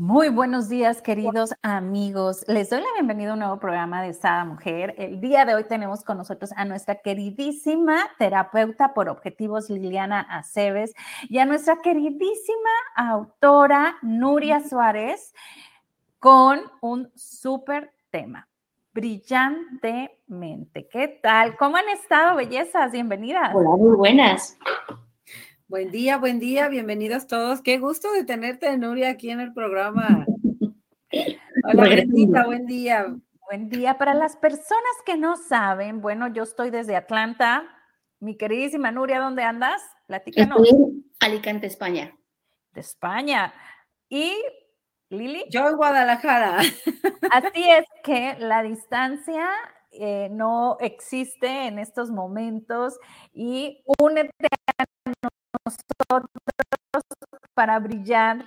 Muy buenos días, queridos amigos. Les doy la bienvenida a un nuevo programa de Sada Mujer. El día de hoy tenemos con nosotros a nuestra queridísima terapeuta por objetivos Liliana Aceves y a nuestra queridísima autora Nuria Suárez con un súper tema. Brillantemente. ¿Qué tal? ¿Cómo han estado, bellezas? Bienvenidas. Hola, muy buenas. Buen día, buen día, bienvenidos todos. Qué gusto de tenerte, Nuria, aquí en el programa. Hola, Brendita, buen día. Buen día. Para las personas que no saben, bueno, yo estoy desde Atlanta. Mi queridísima Nuria, ¿dónde andas? Platícanos. Estoy Alicante, España. De España. Y Lili. Yo en Guadalajara. Así es que la distancia eh, no existe en estos momentos y únete a nosotros para brillar,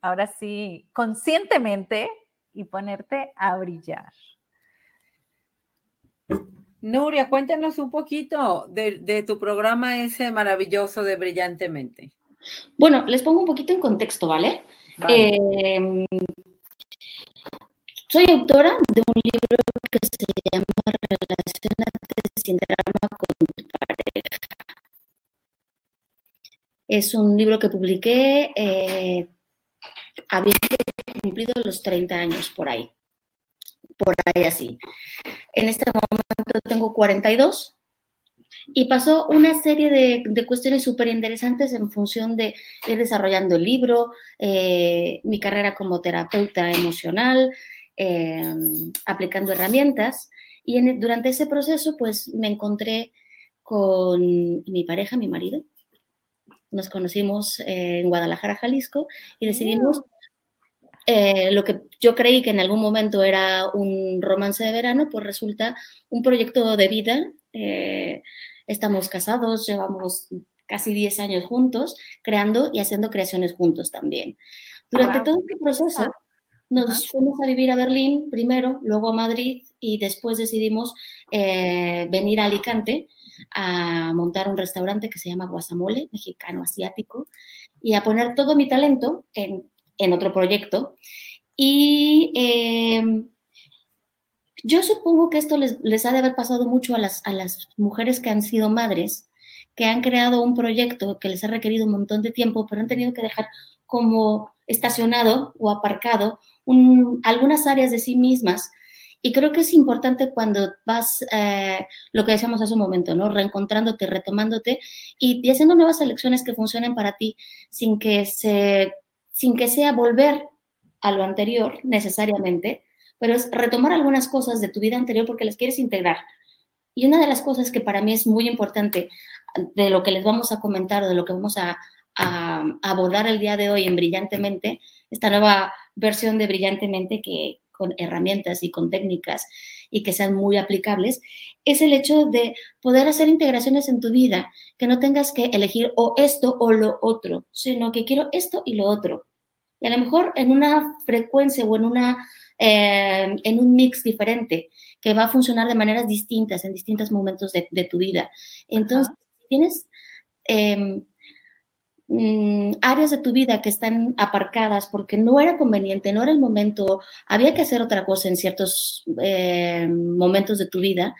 ahora sí, conscientemente y ponerte a brillar. Nuria, cuéntanos un poquito de, tu programa ese maravilloso de Brillantemente. Bueno, les pongo un poquito en contexto, ¿vale? Em, soy autora de un libro que se llama Relacionate sin drama con tu pareja. Es un libro que publiqué eh, habiendo cumplido los 30 años por ahí. Por ahí así. En este momento tengo 42 y pasó una serie de, cuestiones súper interesantes en función de ir desarrollando el libro, eh, mi carrera como terapeuta emocional, eh, aplicando herramientas. Y durante ese proceso, pues me encontré con mi pareja, mi marido, nos conocimos eh, en Guadalajara, Jalisco, y decidimos eh, lo que yo creí que en algún momento era un romance de verano, pues resulta un proyecto de vida. Eh, estamos casados, llevamos casi 10 años juntos, creando y haciendo creaciones juntos también. Durante todo este proceso, nos fuimos a vivir a Berlín primero, luego a Madrid y después decidimos venir a Alicante a montar un restaurante que se llama Guasamole, mexicano asiático, y a poner todo mi talento en, otro proyecto. Y em, yo supongo que esto les, ha de haber pasado mucho a las, a las mujeres que han sido madres, que han creado un proyecto que les ha requerido un montón de tiempo, pero han tenido que dejar como estacionado o aparcado algunas áreas de sí mismas y creo que es importante cuando vas, eh, lo que decíamos hace un momento, ¿no? Reencontrándote, retomándote y, haciendo nuevas elecciones que funcionen para ti sin que, se, sin que sea volver a lo anterior necesariamente, pero es retomar algunas cosas de tu vida anterior porque las quieres integrar. Y una de las cosas que para mí es muy importante de lo que les vamos a comentar de lo que vamos a, a abordar el día de hoy en Brillantemente, esta nueva versión de Brillantemente que, con herramientas y con técnicas y que sean muy aplicables, es el hecho de poder hacer integraciones en tu vida, que no tengas que elegir o esto o lo otro, sino que quiero esto y lo otro. Y a lo mejor en una frecuencia o en, una, eh, en un mix diferente, que va a funcionar de maneras distintas en distintos momentos de, tu vida. Entonces, tienes... Em, Mm, áreas de tu vida que están aparcadas porque no era conveniente, no era el momento, había que hacer otra cosa en ciertos eh, momentos de tu vida,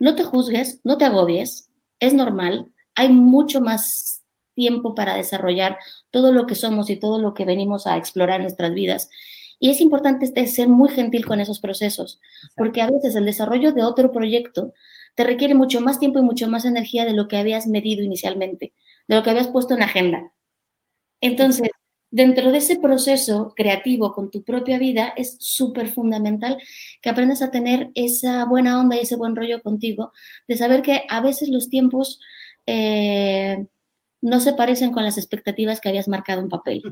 no te juzgues, no te agobies, es normal, hay mucho más tiempo para desarrollar todo lo que somos y todo lo que venimos a explorar en nuestras vidas. Y es importante este, ser muy gentil con esos procesos, porque a veces el desarrollo de otro proyecto te requiere mucho más tiempo y mucho más energía de lo que habías medido inicialmente de lo que habías puesto en agenda. Entonces, dentro de ese proceso creativo con tu propia vida, es súper fundamental que aprendas a tener esa buena onda y ese buen rollo contigo, de saber que a veces los tiempos eh, no se parecen con las expectativas que habías marcado en papel.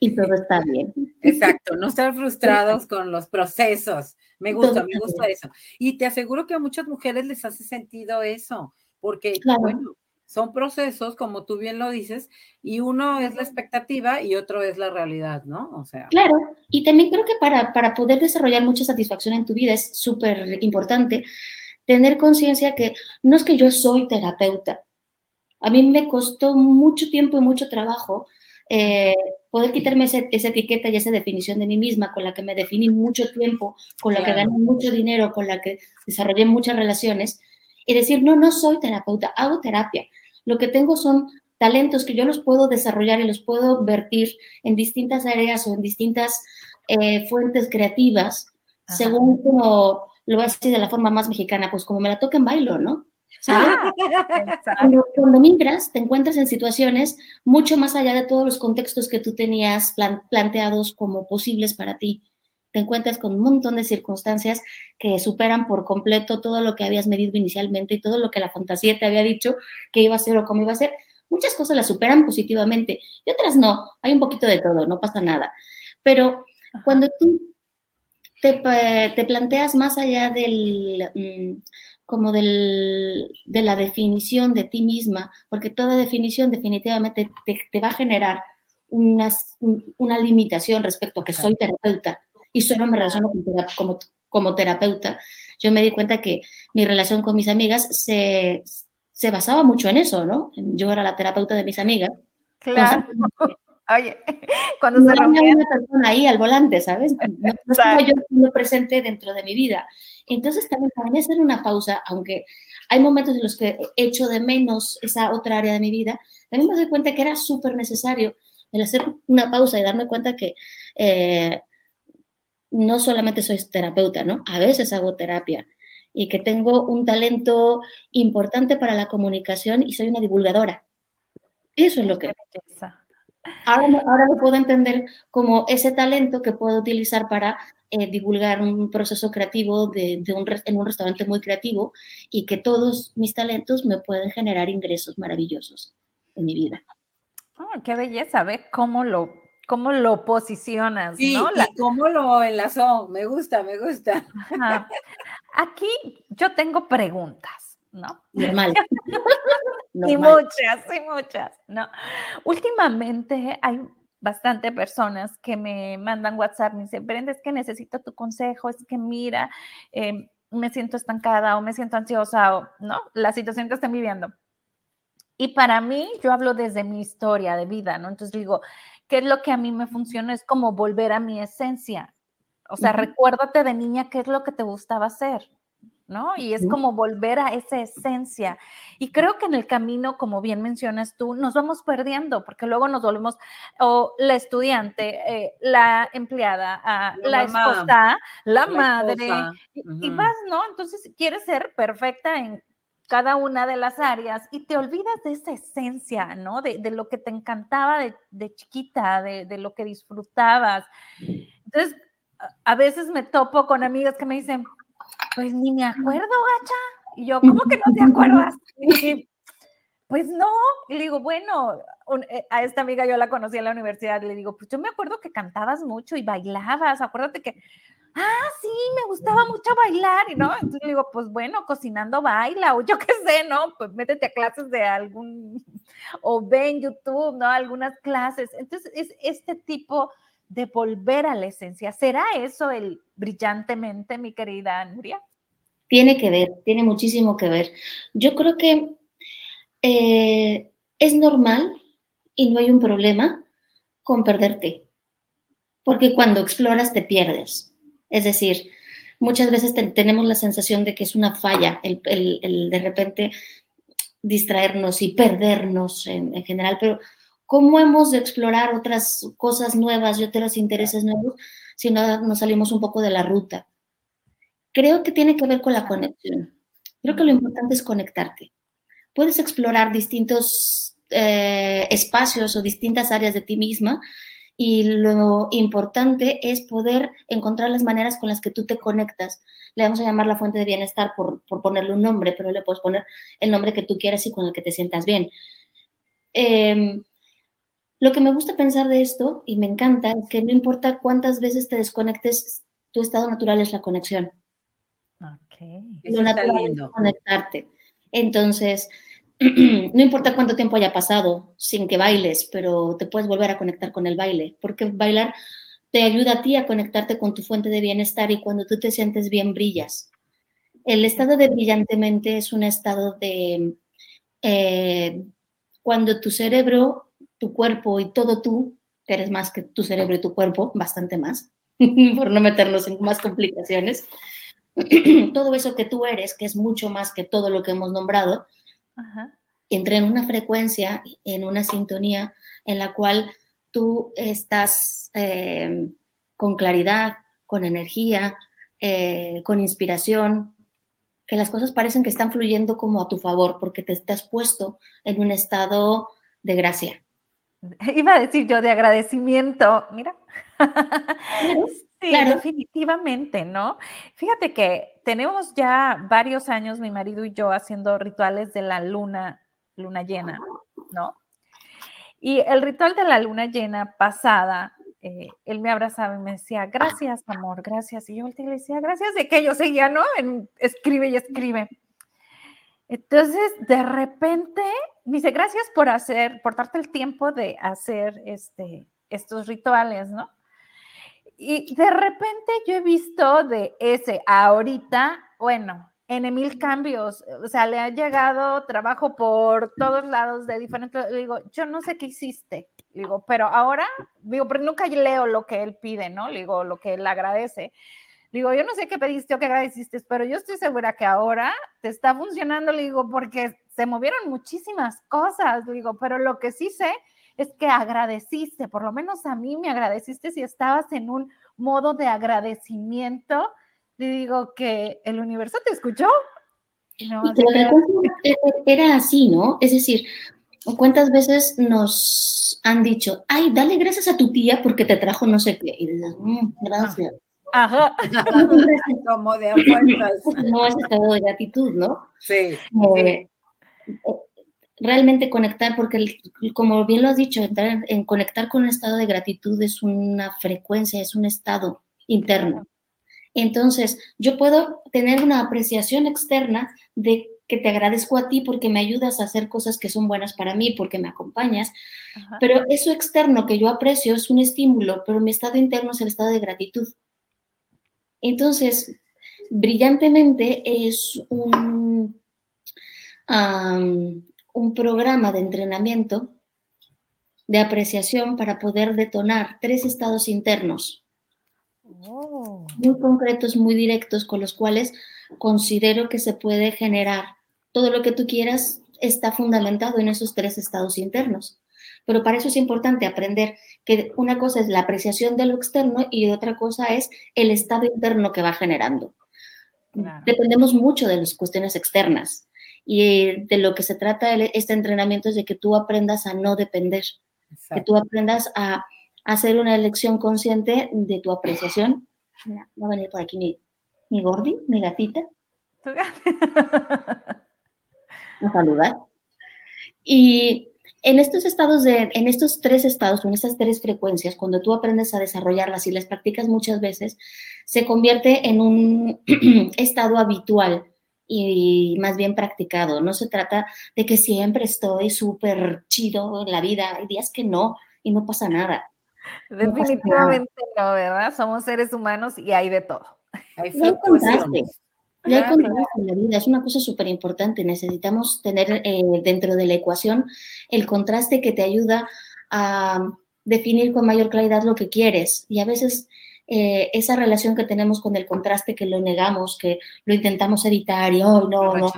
y todo está bien. Exacto, no estar frustrados con los procesos. Me gusta, me gusta eso. Y te aseguro que a muchas mujeres les hace sentido eso, porque, bueno, son procesos, como tú bien lo dices, y uno es la expectativa y otro es la realidad, ¿no? O sea. Claro, y también creo que para, para poder desarrollar mucha satisfacción en tu vida es súper importante tener conciencia que no es que yo soy terapeuta. A mí me costó mucho tiempo y mucho trabajo eh, poder quitarme esa etiqueta y esa definición de mí misma, con la que me definí mucho tiempo, con la que gané mucho dinero, con la que desarrollé muchas relaciones, y decir, no, no soy terapeuta, hago terapia. Lo que tengo son talentos que yo los puedo desarrollar y los puedo vertir en distintas áreas o en distintas eh, fuentes creativas, según como lo voy a decir de la forma más mexicana, pues como me la toca en bailo, ¿no? Ah, cuando, cuando, migras, te encuentras en situaciones mucho más allá de todos los contextos que tú tenías planteados como posibles para ti. Te encuentras con un montón de circunstancias que superan por completo todo lo que habías medido inicialmente y todo lo que la fantasía te había dicho que iba a ser o cómo iba a ser. Muchas cosas las superan positivamente y otras no. Hay un poquito de todo, no pasa nada. Pero cuando tú te, planteas más allá del, mm, como del, de la definición de ti misma, porque toda definición definitivamente te, va a generar una, una, limitación respecto a que soy terapeuta y solo me relaciono como, como terapeuta. Yo me di cuenta que mi relación con mis amigas se, se basaba mucho en eso, ¿no? Yo era la terapeuta de mis amigas. Claro. Oye, cuando no se había una persona ahí al volante, ¿sabes? No, estaba yo presente dentro de mi vida. Entonces también para mí hacer una pausa, aunque hay momentos en los que echo de menos esa otra área de mi vida, también me doy cuenta que era súper necesario el hacer una pausa y darme cuenta que eh, no solamente soy terapeuta, ¿no? A veces hago terapia y que tengo un talento importante para la comunicación y soy una divulgadora. Eso es lo que... Ahora, ahora lo puedo entender como ese talento que puedo utilizar para eh, divulgar un proceso creativo de, un, en un restaurante muy creativo y que todos mis talentos me pueden generar ingresos maravillosos en mi vida. Oh, qué belleza, ve cómo lo, cómo lo posicionas, sí, ¿no? Y cómo lo enlazó, me gusta, me gusta. Aquí yo tengo preguntas, ¿no? Normal. Y muchas, y muchas, ¿no? Últimamente hay bastante personas que me mandan WhatsApp, me dicen, Brenda, es que necesito tu consejo, es que mira, em, me siento estancada o me siento ansiosa o, ¿no? La situación que están viviendo. Y para mí, yo hablo desde mi historia de vida, ¿no? Entonces digo, ¿qué es lo que a mí me funciona? Es como volver a mi esencia. O sea, recuérdate de niña qué es lo que te gustaba hacer, ¿no? Y es como volver a esa esencia. Y creo que en el camino, como bien mencionas tú, nos vamos perdiendo, porque luego nos volvemos, o la estudiante, eh, la empleada, ah, la, esposa, la, madre, y, vas, ¿no? Entonces quieres ser perfecta en cada una de las áreas y te olvidas de esa esencia, ¿no? De, lo que te encantaba de, chiquita, de, lo que disfrutabas. Entonces, a veces me topo con amigas que me dicen, pues ni me acuerdo, gacha. Y yo, ¿cómo que no te acuerdas? pues no. Y digo, bueno, eh, a esta amiga yo la conocí en la universidad. Le digo, pues yo me acuerdo que cantabas mucho y bailabas. Acuérdate que, ah, sí, me gustaba mucho bailar. No, entonces le digo, pues bueno, cocinando baila o yo qué sé, ¿no? Pues métete a clases de algún, o ve en YouTube, ¿no? Algunas clases. Entonces es este tipo de volver a la esencia. ¿Será eso el brillantemente, mi querida Nuria? Tiene que ver, tiene muchísimo que ver. Yo creo que eh, es normal y no hay un problema con perderte, porque cuando exploras te pierdes. Es decir, muchas veces tenemos la sensación de que es una falla el, de repente distraernos y perdernos en, en general, pero ¿Cómo hemos de explorar otras cosas nuevas y otros intereses nuevos si no nos salimos un poco de la ruta? Creo que tiene que ver con la conexión. Creo que lo importante es conectarte. Puedes explorar distintos eh, espacios o distintas áreas de ti misma y lo importante es poder encontrar las maneras con las que tú te conectas. Le vamos a llamar la fuente de bienestar por, por ponerle un nombre, pero le puedes poner el nombre que tú quieras y con el que te sientas bien. Eh, Lo que me gusta pensar de esto, y me encanta, es que no importa cuántas veces te desconectes, tu estado natural es la conexión. Ok. Lo natural es conectarte. Entonces, no importa cuánto tiempo haya pasado sin que bailes, pero te puedes volver a conectar con el baile, porque bailar te ayuda a ti a conectarte con tu fuente de bienestar y cuando tú te sientes bien brillas. El estado de brillantemente es un estado de eh, cuando tu cerebro, tu cuerpo y todo tú, eres más que tu cerebro y tu cuerpo, bastante más, por no meternos en más complicaciones, todo eso que tú eres, que es mucho más que todo lo que hemos nombrado, entra en una frecuencia, en una sintonía en la cual tú estás eh, con claridad, con energía, eh, con inspiración, que las cosas parecen que están fluyendo como a tu favor porque te, estás puesto en un estado de gracia. Iba a decir yo de agradecimiento, mira. Sí, definitivamente, ¿no? Fíjate que tenemos ya varios años, mi marido y yo, haciendo rituales de la luna, luna llena, ¿no? Y el ritual de la luna llena pasada, eh, él me abrazaba y me decía, gracias, amor, gracias. Y yo le decía, gracias de que yo seguía, ¿no? En, escribe y escribe. Entonces, de repente, me dice, gracias por hacer, por darte el tiempo de hacer este, estos rituales, ¿no? Y de repente yo he visto de ese ahorita, bueno, en mil cambios, o sea, le ha llegado trabajo por todos lados de diferentes, digo, yo no sé qué hiciste, digo, pero ahora, digo, pero nunca leo lo que él pide, ¿no? Digo, lo que él agradece. Digo, yo no sé qué pediste o qué agradeciste, pero yo estoy segura que ahora te está funcionando, digo, porque se movieron muchísimas cosas, digo, pero lo que sí sé es que agradeciste, por lo menos a mí me agradeciste si estabas en un modo de agradecimiento. Le digo que el universo te escuchó. No, era así, ¿no? Es decir, ¿cuántas veces nos han dicho, ay, dale gracias a tu tía porque te trajo no sé qué? Y dices, mm, gracias. Ajá. Como de afuerzas. No es estado de gratitud, ¿no? Sí. Eh, realmente conectar, porque como bien lo has dicho, entrar en conectar con un estado de gratitud es una frecuencia, es un estado interno. Entonces, yo puedo tener una apreciación externa de que te agradezco a ti porque me ayudas a hacer cosas que son buenas para mí, porque me acompañas, pero eso externo que yo aprecio es un estímulo, pero mi estado interno es el estado de gratitud. Entonces, brillantemente es un, un programa de entrenamiento de apreciación para poder detonar tres estados internos oh. muy concretos, muy directos, con los cuales considero que se puede generar todo lo que tú quieras está fundamentado en esos tres estados internos. Pero para eso es importante aprender que una cosa es la apreciación de lo externo y otra cosa es el estado interno que va generando. Dependemos mucho de las cuestiones externas. Y de lo que se trata este entrenamiento es de que tú aprendas a no depender, que tú aprendas a, hacer una elección consciente de tu apreciación. va a venir por aquí mi, mi Gordi, mi gatita. a saludar. Y en estos estados de, en estos tres estados, en estas tres frecuencias, cuando tú aprendes a desarrollarlas y las practicas muchas veces, se convierte en un estado habitual y más bien practicado. No se trata de que siempre estoy súper chido en la vida. Hay días que no y no pasa nada. Definitivamente no, ¿verdad? Somos seres humanos y hay de todo. Hay contraste. hay contraste en la vida, es una cosa súper importante. Necesitamos tener eh, dentro de la ecuación el contraste que te ayuda a definir con mayor claridad lo que quieres. Y a veces eh, esa relación que tenemos con el contraste, que lo negamos, que lo intentamos evitar y hoy no, no.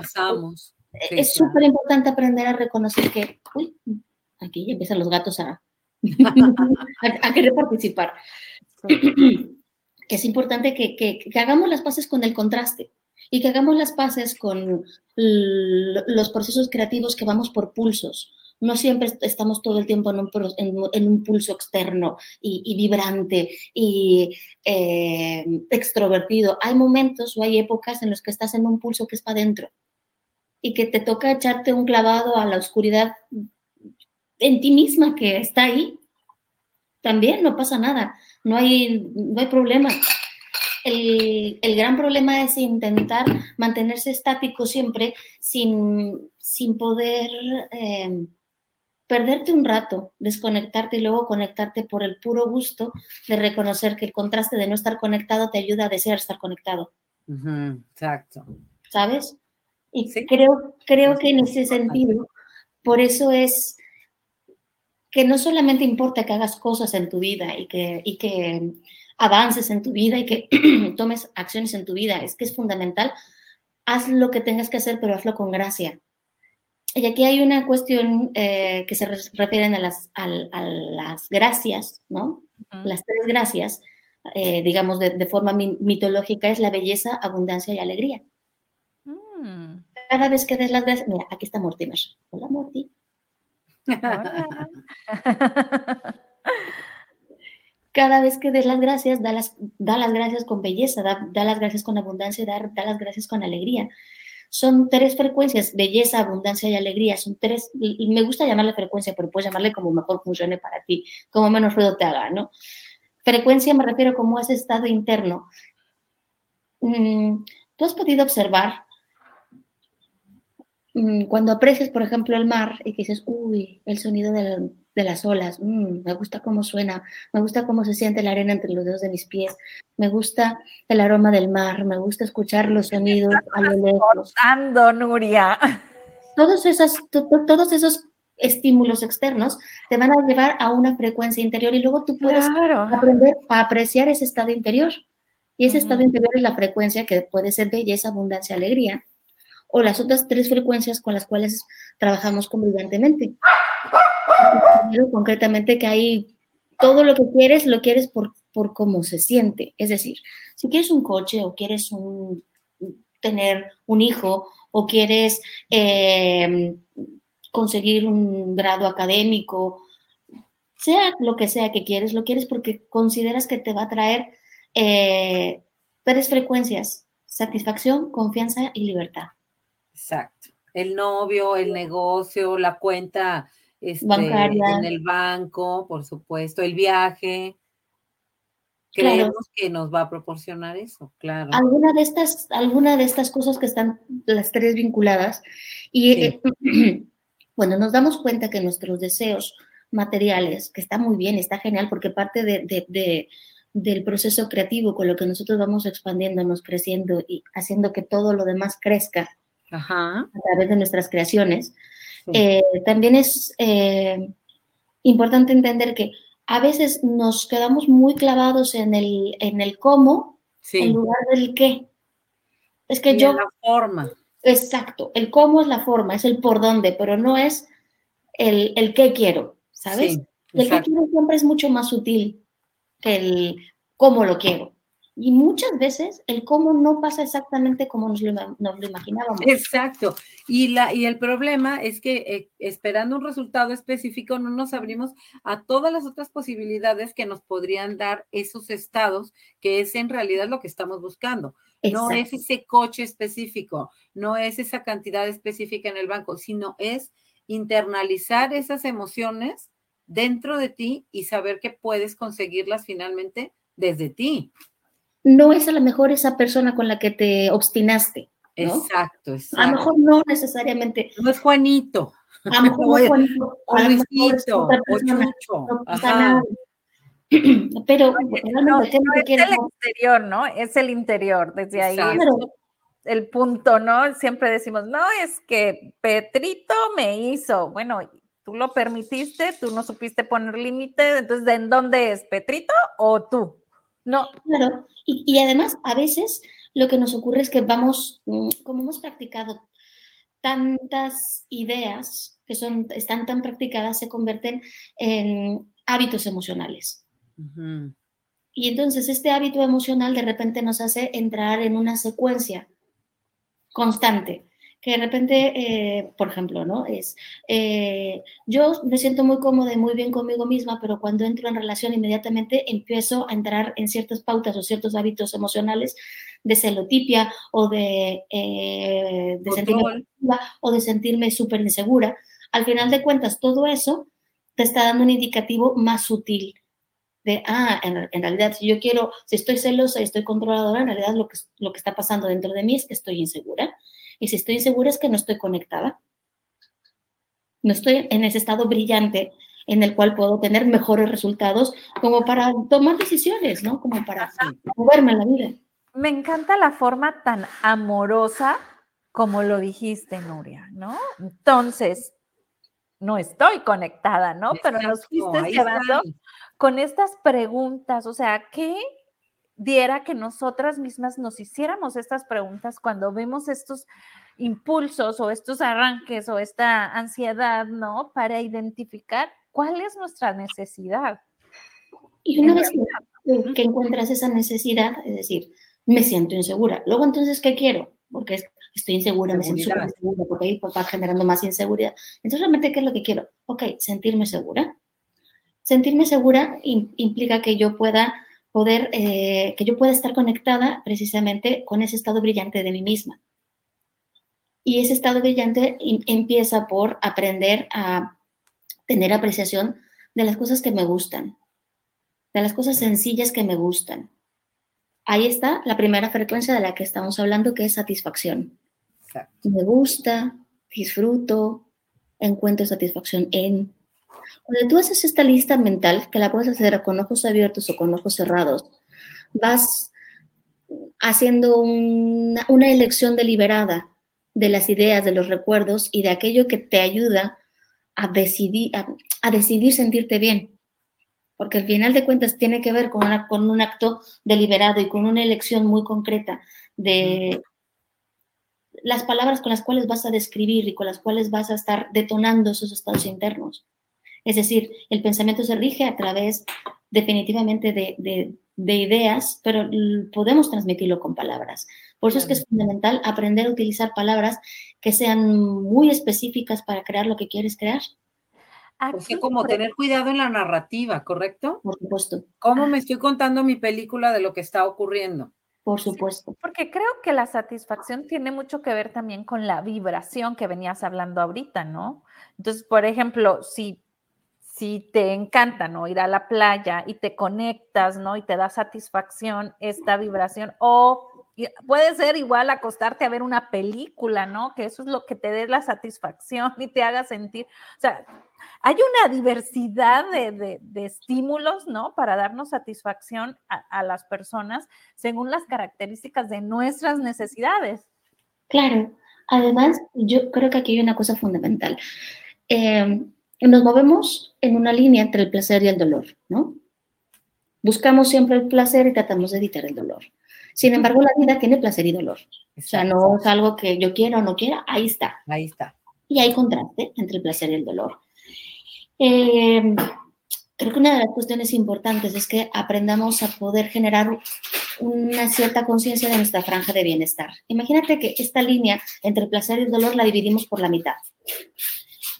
es súper importante aprender a reconocer que, uy, aquí empiezan los gatos a, a, querer participar. es importante que, que, que hagamos las paces con el contraste y que hagamos las paces con los procesos creativos que vamos por pulsos no siempre estamos todo el tiempo en un, pulso externo y, vibrante y eh, extrovertido. Hay momentos o hay épocas en los que estás en un pulso que es para adentro y que te toca echarte un clavado a la oscuridad en ti misma que está ahí. También no pasa nada, no hay, no hay problema. El, gran problema es intentar mantenerse estático siempre sin, sin poder eh, perderte un rato, desconectarte y luego conectarte por el puro gusto de reconocer que el contraste de no estar conectado te ayuda a desear estar conectado. exacto. ¿Sabes? Y creo, creo que en ese sentido, por eso es que no solamente importa que hagas cosas en tu vida y que, y que avances en tu vida y que tomes acciones en tu vida, es que es fundamental, haz lo que tengas que hacer, pero hazlo con gracia. Y aquí hay una cuestión eh, que se refieren a las, a, las gracias, ¿no? Las tres gracias, eh, digamos de, forma mitológica, es la belleza, abundancia y alegría. Mm. Cada vez que des las gracias, mira, aquí está Mortimer. Hola, Morty. Cada vez que des las gracias, da las, da las gracias con belleza, da, da las gracias con abundancia, da, da las gracias con alegría. Son tres frecuencias, belleza, abundancia y alegría. Son tres, y me gusta llamarle frecuencia, pero puedes llamarle como mejor funcione para ti, como menos ruido te haga, ¿no? Frecuencia me refiero como ese estado interno. Mm, Tú has podido observar mm, cuando aprecias, por ejemplo, el mar y que dices, uy, el sonido del, de las olas, mm, me gusta cómo suena, me gusta cómo se siente la arena entre los dedos de mis pies, me gusta el aroma del mar, me gusta escuchar los sonidos a lo lejos. Nuria. Todos, esos, todos esos estímulos externos te van a llevar a una frecuencia interior y luego tú puedes aprender a apreciar ese estado interior. Y ese estado interior es la frecuencia que puede ser belleza, abundancia, alegría, o las otras tres frecuencias con las cuales trabajamos convivientemente concretamente que hay todo lo que quieres, lo quieres por, por cómo se siente. Es decir, si quieres un coche o quieres un, tener un hijo o quieres eh, conseguir un grado académico, sea lo que sea que quieres, lo quieres porque consideras que te va a traer eh, tres frecuencias, satisfacción, confianza y libertad. Exacto. El novio, el negocio, la cuenta este, en el banco, por supuesto, el viaje. Creemos que nos va a proporcionar eso, claro. Alguna de estas, alguna de estas cosas que están las tres vinculadas. Y eh, bueno, nos damos cuenta que nuestros deseos materiales, que está muy bien, está genial, porque parte de, del proceso creativo con lo que nosotros vamos expandiéndonos, creciendo y haciendo que todo lo demás crezca a través de nuestras creaciones, eh, también es eh, importante entender que a veces nos quedamos muy clavados en el, en el cómo en lugar del qué. Es que yo... La forma. Exacto, el cómo es la forma, es el por dónde, pero no es el, el qué quiero, ¿sabes? el qué quiero siempre es mucho más sutil que el cómo lo quiero. Y muchas veces el cómo no pasa exactamente como nos lo, imaginábamos. Exacto. Y, la, y el problema es que eh, esperando un resultado específico no nos abrimos a todas las otras posibilidades que nos podrían dar esos estados, que es en realidad lo que estamos buscando. No es ese coche específico, no es esa cantidad específica en el banco, sino es internalizar esas emociones dentro de ti y saber que puedes conseguirlas finalmente desde ti no es a lo mejor esa persona con la que te obstinaste. Exacto, exacto. A lo mejor no necesariamente. No es Juanito. A lo mejor es Juanito. O Luisito. O Chucho. Pero no, es el interior, ¿no? Es el interior, desde ahí. el punto, ¿no? Siempre decimos, no, es que Petrito me hizo. Bueno, tú lo permitiste, tú no supiste poner límite, entonces, ¿de dónde es? ¿Petrito o tú? No. Claro, y, además a veces lo que nos ocurre es que vamos, mm, como hemos practicado tantas ideas que son, están tan practicadas, se convierten en hábitos emocionales. Y entonces este hábito emocional de repente nos hace entrar en una secuencia constante que de repente, eh, por ejemplo, ¿no? Es, eh, yo me siento muy cómoda y muy bien conmigo misma, pero cuando entro en relación inmediatamente empiezo a entrar en ciertas pautas o ciertos hábitos emocionales de celotipia o de, eh, de sentirme o de sentirme súper insegura. Al final de cuentas, todo eso te está dando un indicativo más sutil de, ah, en, realidad, si yo quiero, si estoy celosa y estoy controladora, en realidad lo que, lo que está pasando dentro de mí es que estoy insegura. Y si estoy insegura es que no estoy conectada. No estoy en ese estado brillante en el cual puedo tener mejores resultados como para tomar decisiones, ¿no? Como para moverme en la vida. Me encanta la forma tan amorosa como lo dijiste, Nuria, ¿no? Entonces, no estoy conectada, ¿no? Pero nos fuiste llevando con estas preguntas, o sea, ¿qué diera que nosotras mismas nos hiciéramos estas preguntas cuando vemos estos impulsos o estos arranques o esta ansiedad, ¿no? Para identificar cuál es nuestra necesidad. Y una vez que, encuentras esa necesidad, es decir, me siento insegura. Luego entonces, ¿qué quiero? Porque estoy insegura, me siento insegura, porque ahí va generando más inseguridad. Entonces, realmente, ¿qué es lo que quiero? Ok, sentirme segura. Sentirme segura implica que yo pueda poder, eh, que yo pueda estar conectada precisamente con ese estado brillante de mí misma. Y ese estado brillante empieza por aprender a tener apreciación de las cosas que me gustan, de las cosas sencillas que me gustan. Ahí está la primera frecuencia de la que estamos hablando, que es satisfacción. Me gusta, disfruto, encuentro satisfacción en. Cuando tú haces esta lista mental, que la puedes hacer con ojos abiertos o con ojos cerrados, vas haciendo una, elección deliberada de las ideas, de los recuerdos y de aquello que te ayuda a decidir, a, decidir sentirte bien. Porque al final de cuentas tiene que ver con, con un acto deliberado y con una elección muy concreta de las palabras con las cuales vas a describir y con las cuales vas a estar detonando esos estados internos. Es decir, el pensamiento se rige a través definitivamente de, ideas, pero podemos transmitirlo con palabras. Por eso es que es fundamental aprender a utilizar palabras que sean muy específicas para crear lo que quieres crear. Porque como tener cuidado en la narrativa, ¿correcto? Por supuesto. ¿Cómo me estoy contando mi película de lo que está ocurriendo? Por supuesto. Porque creo que la satisfacción tiene mucho que ver también con la vibración que venías hablando ahorita, ¿no? Entonces, por ejemplo, si, si te encanta, ¿no? Ir a la playa y te conectas, ¿no? Y te da satisfacción esta vibración, o puede ser igual acostarte a ver una película, ¿no? Que eso es lo que te dé la satisfacción y te haga sentir, o sea, hay una diversidad de, estímulos, ¿no? Para darnos satisfacción a, las personas según las características de nuestras necesidades. Claro, además yo creo que aquí hay una cosa fundamental. Nos movemos en una línea entre el placer y el dolor, ¿no? Buscamos siempre el placer y tratamos de evitar el dolor. Sin embargo, la vida tiene placer y dolor. O sea, no es algo que yo quiera o no quiera, ahí está. Ahí está. Y hay contraste entre el placer y el dolor. Eh, creo que una de las cuestiones importantes es que aprendamos a poder generar una cierta conciencia de nuestra franja de bienestar. Imagínate que esta línea entre el placer y el dolor la dividimos por la mitad.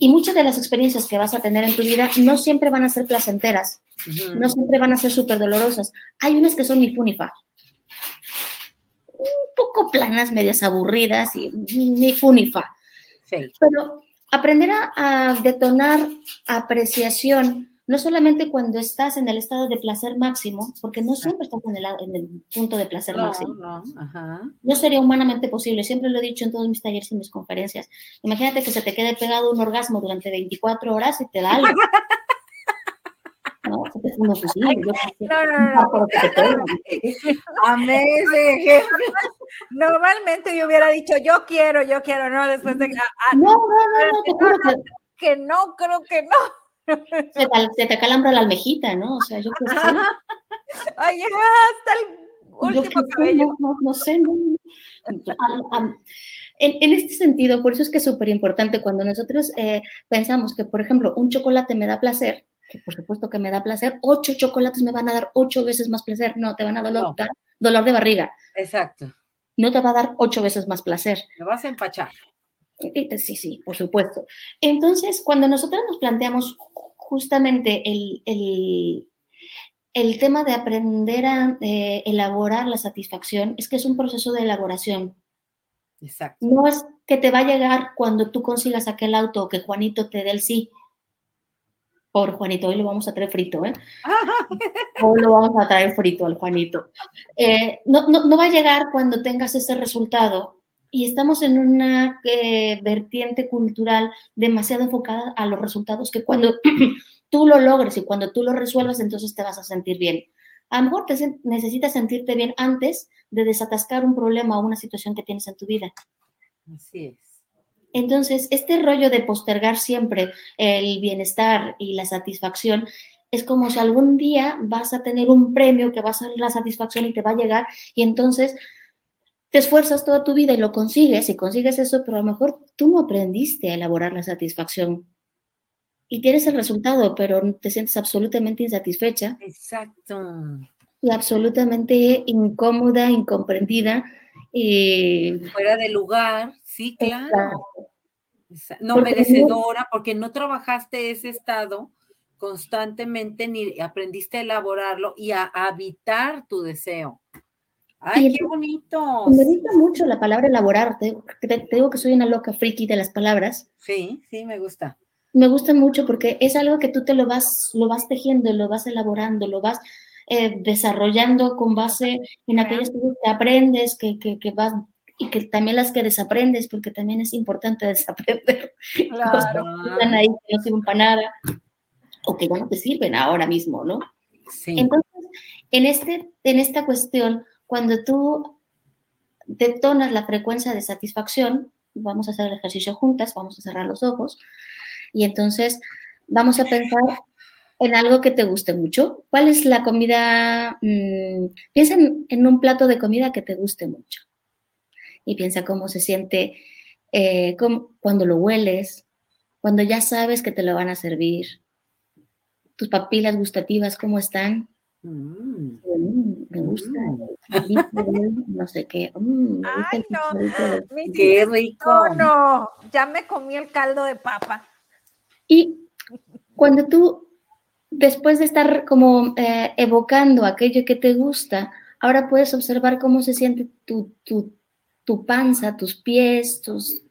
Y muchas de las experiencias que vas a tener en tu vida no siempre van a ser placenteras, no siempre van a ser súper dolorosas. Hay unas que son ni funifa poco planas, medias aburridas y ni funifa. Pero aprender a, detonar apreciación, no solamente cuando estás en el estado de placer máximo, porque no siempre estás en el, en el punto de placer máximo. No, no sería humanamente posible, siempre lo he dicho en todos mis talleres y mis conferencias. Imagínate que se te quede pegado un orgasmo durante 24 horas y te da algo. No, no, Normalmente yo hubiera dicho yo quiero, yo quiero, no, después de ah, no, no, no, no, que no, creo que no. Se te, se te calambra la almejita, ¿no? O sea, yo creo que Ay, hasta el último cabello. No, no, sé. En, en, este sentido, por eso es que es súper importante cuando nosotros eh, pensamos que, por ejemplo, un chocolate me da placer, que por supuesto que me da placer, ocho chocolates me van a dar ocho veces más placer. No, te van a dar dolor, de barriga. Exacto. No te va a dar ocho veces más placer. Me vas a empachar. Sí, sí, por supuesto. Entonces, cuando nosotros nos planteamos justamente el, el, tema de aprender a eh, elaborar la satisfacción, es que es un proceso de elaboración. Exacto. No es que te va a llegar cuando tú consigas aquel auto o que Juanito te dé el sí Por Juanito, hoy lo vamos a traer frito, ¿eh? Hoy lo vamos a traer frito al Juanito. Eh, no, no, va a llegar cuando tengas ese resultado y estamos en una eh, vertiente cultural demasiado enfocada a los resultados que cuando tú lo logres y cuando tú lo resuelvas, entonces te vas a sentir bien. A lo mejor te necesitas sentirte bien antes de desatascar un problema o una situación que tienes en tu vida. Así es. Entonces, este rollo de postergar siempre el bienestar y la satisfacción es como si algún día vas a tener un premio que va a ser la satisfacción y te va a llegar y entonces te esfuerzas toda tu vida y lo consigues y consigues eso, pero a lo mejor tú no aprendiste a elaborar la satisfacción y tienes el resultado, pero te sientes absolutamente insatisfecha. Exacto. Y absolutamente incómoda, incomprendida. Y... Fuera de lugar, sí, claro. No merecedora, porque no trabajaste ese estado constantemente ni aprendiste a elaborarlo y a habitar tu deseo. ¡Ay, qué bonito! Me gusta mucho la palabra elaborar. Te, digo que soy una loca friki de las palabras. Sí, sí, me gusta. Me gusta mucho porque es algo que tú te lo vas, lo vas tejiendo, lo vas elaborando, lo vas eh, desarrollando con base en aquellas cosas que aprendes, que, que, que, vas y que también las que desaprendes, porque también es importante desaprender claro. que están ahí que no sirven para nada o que ya no te sirven ahora mismo, ¿no? Sí. Entonces, en, este, en esta cuestión, cuando tú detonas la frecuencia de satisfacción, vamos a hacer el ejercicio juntas, vamos a cerrar los ojos y entonces vamos a pensar en algo que te guste mucho. ¿Cuál es la comida? Mm, piensa en, un plato de comida que te guste mucho y piensa cómo se siente eh, cuando lo hueles, cuando ya sabes que te lo van a servir, tus papilas gustativas, ¿cómo están? Mm. Mm, me gusta, mm. no sé qué. Ay, no. Qué rico. No, no, ya me comí el caldo de papa. Y cuando tú, después de estar como eh, evocando aquello que te gusta, ahora puedes observar cómo se siente tu, tu, tu panza, tus pies, tus,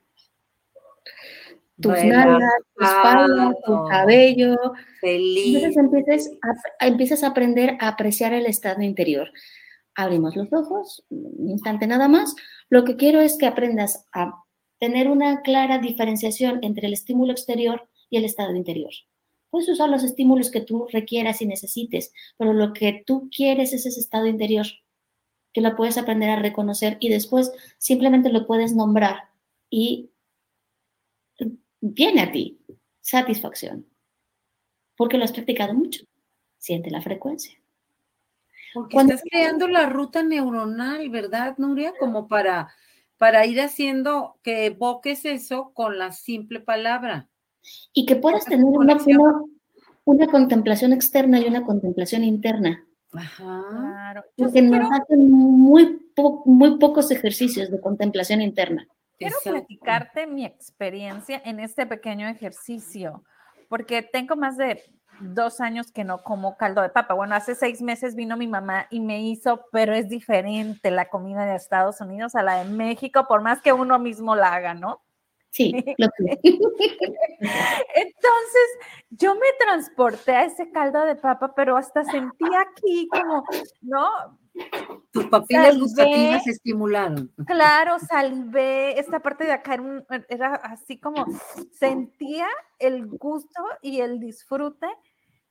tus nalgas, tu espalda, tu cabello. Feliz. Entonces empiezas a, a aprender a apreciar el estado interior. Abrimos los ojos, un instante nada más. Lo que quiero es que aprendas a tener una clara diferenciación entre el estímulo exterior y el estado interior. Puedes usar los estímulos que tú requieras y necesites, pero lo que tú quieres es ese estado interior, que lo puedes aprender a reconocer y después simplemente lo puedes nombrar y viene a ti satisfacción, porque lo has practicado mucho. Siente la frecuencia. Porque Cuando, estás creando la ruta neuronal, ¿verdad, Nuria? Como para, para ir haciendo que evoques eso con la simple palabra. Y que puedas tener una, una, contemplación externa y una contemplación interna. Ajá. Porque nos hacen muy, muy pocos ejercicios de contemplación interna. Quiero platicarte mi experiencia en este pequeño ejercicio, porque tengo más de dos años que no como caldo de papa. Bueno, hace seis meses vino mi mamá y me hizo, pero es diferente la comida de Estados Unidos a la de México, por más que uno mismo la haga, ¿no? Sí, lo Entonces, yo me transporté a ese caldo de papa, pero hasta sentí aquí como, ¿no? Tus papilas gustativas se estimularon. Claro, salivé, esta parte de acá era, así como, sentía el gusto y el disfrute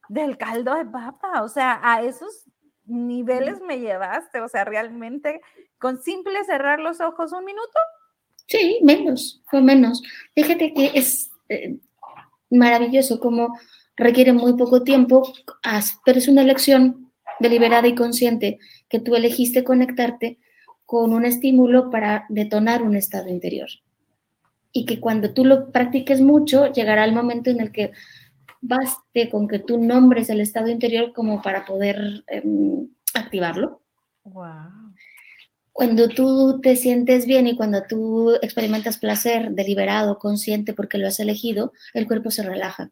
del caldo de papa, o sea, a esos niveles me llevaste, o sea, realmente con simple cerrar los ojos un minuto, Sí, menos, fue menos. Fíjate que es eh, maravilloso como requiere muy poco tiempo, pero es una elección deliberada y consciente que tú elegiste conectarte con un estímulo para detonar un estado interior. Y que cuando tú lo practiques mucho, llegará el momento en el que baste con que tú nombres el estado interior como para poder em, activarlo. Wow. Cuando tú te sientes bien y cuando tú experimentas placer deliberado, consciente porque lo has elegido, el cuerpo se relaja.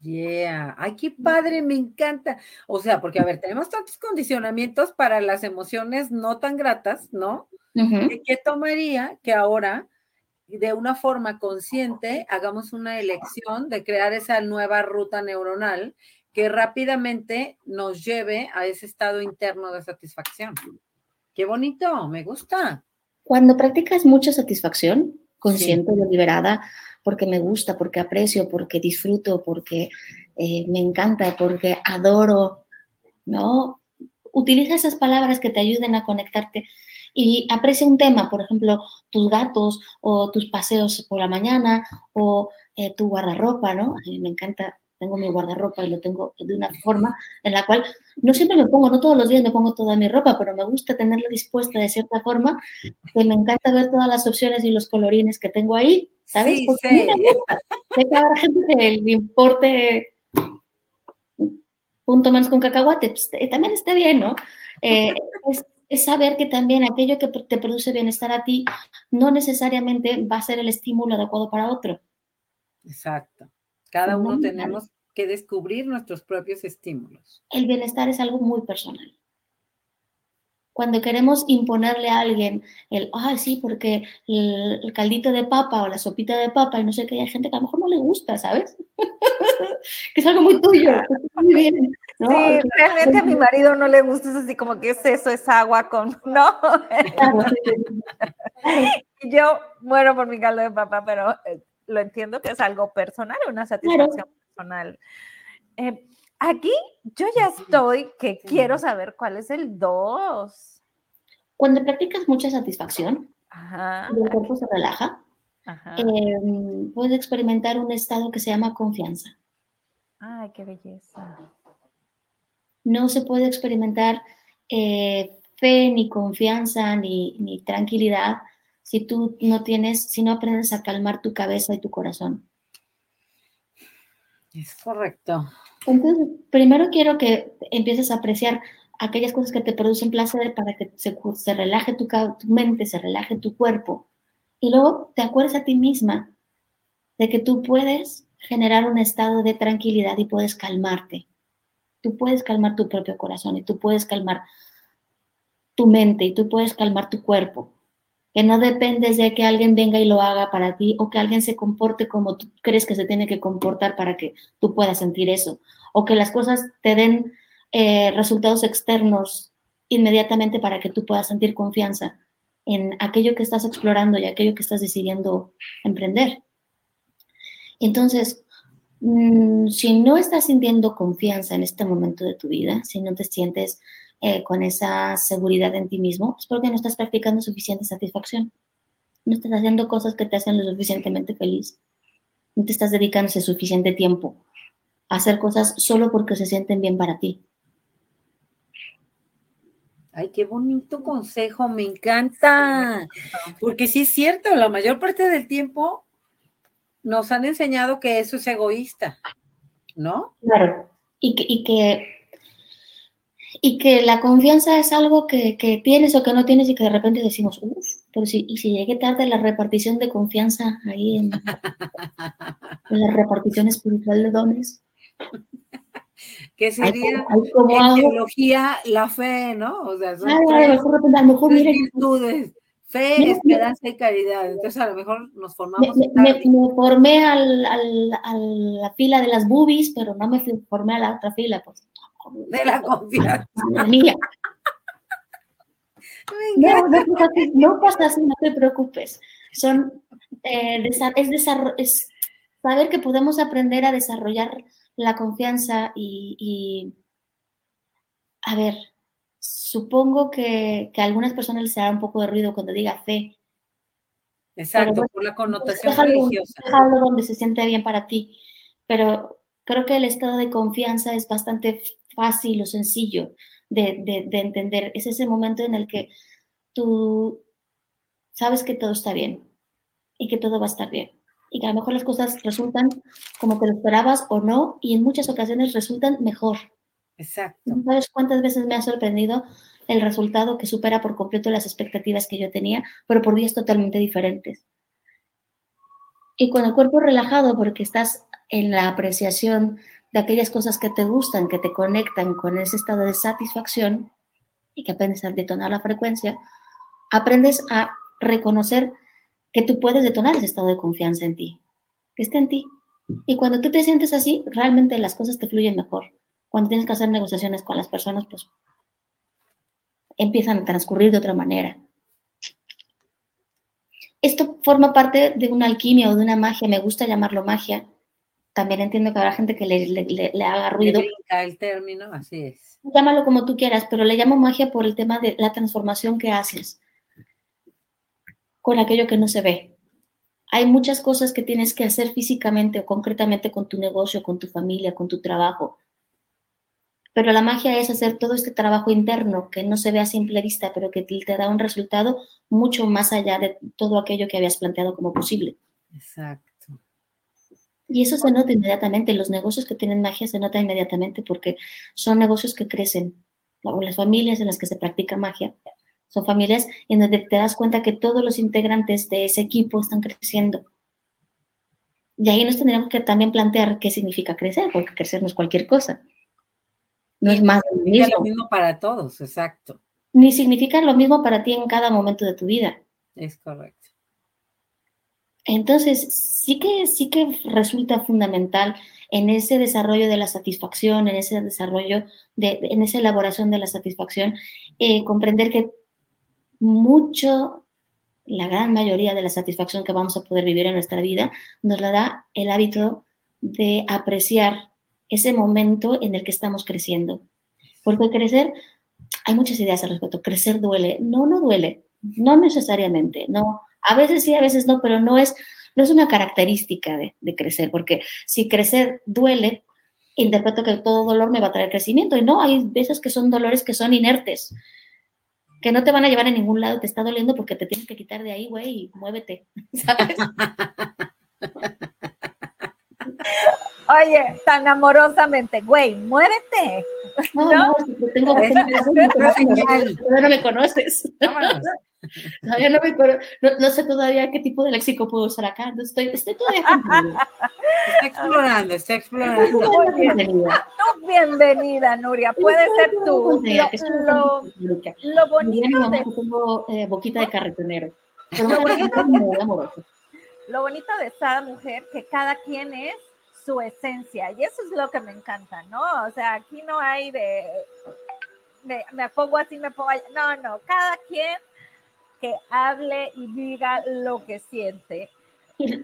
Yeah, ay, qué padre, me encanta. O sea, porque a ver, tenemos tantos condicionamientos para las emociones no tan gratas, ¿no? ¿Qué tomaría que ahora de una forma consciente hagamos una elección de crear esa nueva ruta neuronal que rápidamente nos lleve a ese estado interno de satisfacción. Qué bonito, me gusta. Cuando practicas mucha satisfacción, consciente, deliberada, porque me gusta, porque aprecio, porque disfruto, porque eh, me encanta, porque adoro, ¿no? Utiliza esas palabras que te ayuden a conectarte y aprecia un tema, por ejemplo, tus gatos o tus paseos por la mañana o eh, tu guardarropa, ¿no? A mí me encanta, tengo mi guardarropa y lo tengo de una forma en la cual no siempre me pongo, no todos los días me pongo toda mi ropa, pero me gusta tenerla dispuesta de cierta forma, que me encanta ver todas las opciones y los colorines que tengo ahí, ¿sabes? Sí, Porque sí. sé que habrá gente que le importe punto menos con cacahuate, pues, eh, también está bien, ¿no? Eh, es, es saber que también aquello que te produce bienestar a ti no necesariamente va a ser el estímulo adecuado para otro. Exacto. Cada uno tenemos que descubrir nuestros propios estímulos. El bienestar es algo muy personal. Cuando queremos imponerle a alguien el, ah, sí, porque el, caldito de papa o la sopita de papa y no sé qué, hay gente que a lo mejor no le gusta, ¿sabes? que es algo muy tuyo, muy bien. Sí, realmente a mi marido no le gusta, es así como que es eso, es agua con, ¿no? Yo muero por mi caldo de papa, pero eh, lo entiendo que es algo personal, una satisfacción personal. Eh, aquí yo ya estoy que quiero saber cuál es el 2. Cuando practicas mucha satisfacción, el cuerpo se relaja, em, puedes experimentar un estado que se llama confianza. Ay, qué belleza no se puede experimentar eh, fe, ni confianza, ni, tranquilidad si tú no tienes, si no aprendes a calmar tu cabeza y tu corazón. Es correcto. Entonces, primero quiero que empieces a apreciar aquellas cosas que te producen placer para que se, relaje tu, tu, mente, se relaje tu cuerpo. Y luego te acuerdes a ti misma de que tú puedes generar un estado de tranquilidad y puedes calmarte. Tú puedes calmar tu propio corazón y tú puedes calmar tu mente y tú puedes calmar tu cuerpo. Que no dependes de que alguien venga y lo haga para ti o que alguien se comporte como tú crees que se tiene que comportar para que tú puedas sentir eso. O que las cosas te den eh, resultados externos inmediatamente para que tú puedas sentir confianza en aquello que estás explorando y aquello que estás decidiendo emprender. Entonces, Mm, si no estás sintiendo confianza en este momento de tu vida, si no te sientes eh, con esa seguridad en ti mismo, es porque no estás practicando suficiente satisfacción. No estás haciendo cosas que te hacen lo suficientemente feliz. No te estás dedicando ese suficiente tiempo a hacer cosas solo porque se sienten bien para ti. Ay, qué bonito consejo, me encanta. Porque sí es cierto, la mayor parte del tiempo nos han enseñado que eso es egoísta, ¿no? Claro, y que, y que, y que la confianza es algo que, tienes o que no tienes y que de repente decimos, uff, pero si, y si llegué tarde la repartición de confianza ahí en, la repartición espiritual de dones. ¿Qué sería en teología la fe, ¿no? O sea, son a lo mejor, a lo mejor Fe, esperanza y caridad. Entonces a lo mejor nos formamos. Me, me, formé al, al, a la fila de las boobies, pero no me formé a la otra fila. Pues. De la confianza. Mía. No, no, no, pasa así, no te preocupes. Son, eh, es, es saber que podemos aprender a desarrollar la confianza y, y a ver, supongo que, a algunas personas les hará un poco de ruido cuando diga fe. Exacto, por la connotación religiosa. Donde se siente bien para ti, pero creo que el estado de confianza es bastante fácil o sencillo de, de entender. Es ese momento en el que tú sabes que todo está bien y que todo va a estar bien. Y que a lo mejor las cosas resultan como te lo esperabas o no, y en muchas ocasiones resultan mejor. Exacto. ¿No sabes cuántas veces me ha sorprendido el resultado que supera por completo las expectativas que yo tenía, pero por vías totalmente diferentes? Y con el cuerpo relajado, porque estás en la apreciación de aquellas cosas que te gustan, que te conectan con ese estado de satisfacción y que aprendes a detonar la frecuencia, aprendes a reconocer que tú puedes detonar ese estado de confianza en ti, que esté en ti. Y cuando tú te sientes así, realmente las cosas te fluyen mejor. Cuando tienes que hacer negociaciones con las personas, pues empiezan a transcurrir de otra manera. Esto forma parte de una alquimia o de una magia, me gusta llamarlo magia. También entiendo que habrá gente que le, haga ruido. el término, así es. Llámalo como tú quieras, pero le llamo magia por el tema de la transformación que haces con aquello que no se ve. Hay muchas cosas que tienes que hacer físicamente o concretamente con tu negocio, con tu familia, con tu trabajo. Pero la magia es hacer todo este trabajo interno que no se ve a simple vista, pero que te da un resultado mucho más allá de todo aquello que habías planteado como posible. Exacto. Y eso se nota inmediatamente. Los negocios que tienen magia se nota inmediatamente porque son negocios que crecen. Las familias en las que se practica magia son familias en donde te das cuenta que todos los integrantes de ese equipo están creciendo. Y ahí nos tendríamos que también plantear qué significa crecer, porque crecer no es cualquier cosa. No es más lo mismo. lo mismo para todos, exacto. Ni significa lo mismo para ti en cada momento de tu vida. Es correcto. Entonces, sí que, sí que resulta fundamental en ese desarrollo de la satisfacción, en ese desarrollo, de, en esa elaboración de la satisfacción, eh, comprender que mucho, la gran mayoría de la satisfacción que vamos a poder vivir en nuestra vida, nos la da el hábito de apreciar ese momento en el que estamos creciendo. Porque crecer, hay muchas ideas al respecto. Crecer duele. No, no duele. No necesariamente. No. A veces sí, a veces no, pero no es, no es una característica de, de crecer. Porque si crecer duele, interpreto que todo dolor me va a traer crecimiento. Y no, hay veces que son dolores que son inertes que no te van a llevar a ningún lado, te está doliendo porque te tienes que quitar de ahí, güey, y muévete, ¿sabes? Oye, tan amorosamente, güey, muévete. No, no, no tengo que no me conoces. Todavía no, me, no, no, sé todavía qué tipo de léxico puedo usar acá. No estoy, estoy todavía Está explorando, está explorando. bienvenida. Tú bienvenida, Nuria. Puede ser tú. Lo, lo, bonito de... Tengo eh, boquita de carretonero. Lo bonito de esta mujer, que cada quien es su esencia. Y eso es lo que me encanta, ¿no? O sea, aquí no hay de... Me, me pongo así, me pongo allá. No, no. Cada quien que hable y diga lo que siente.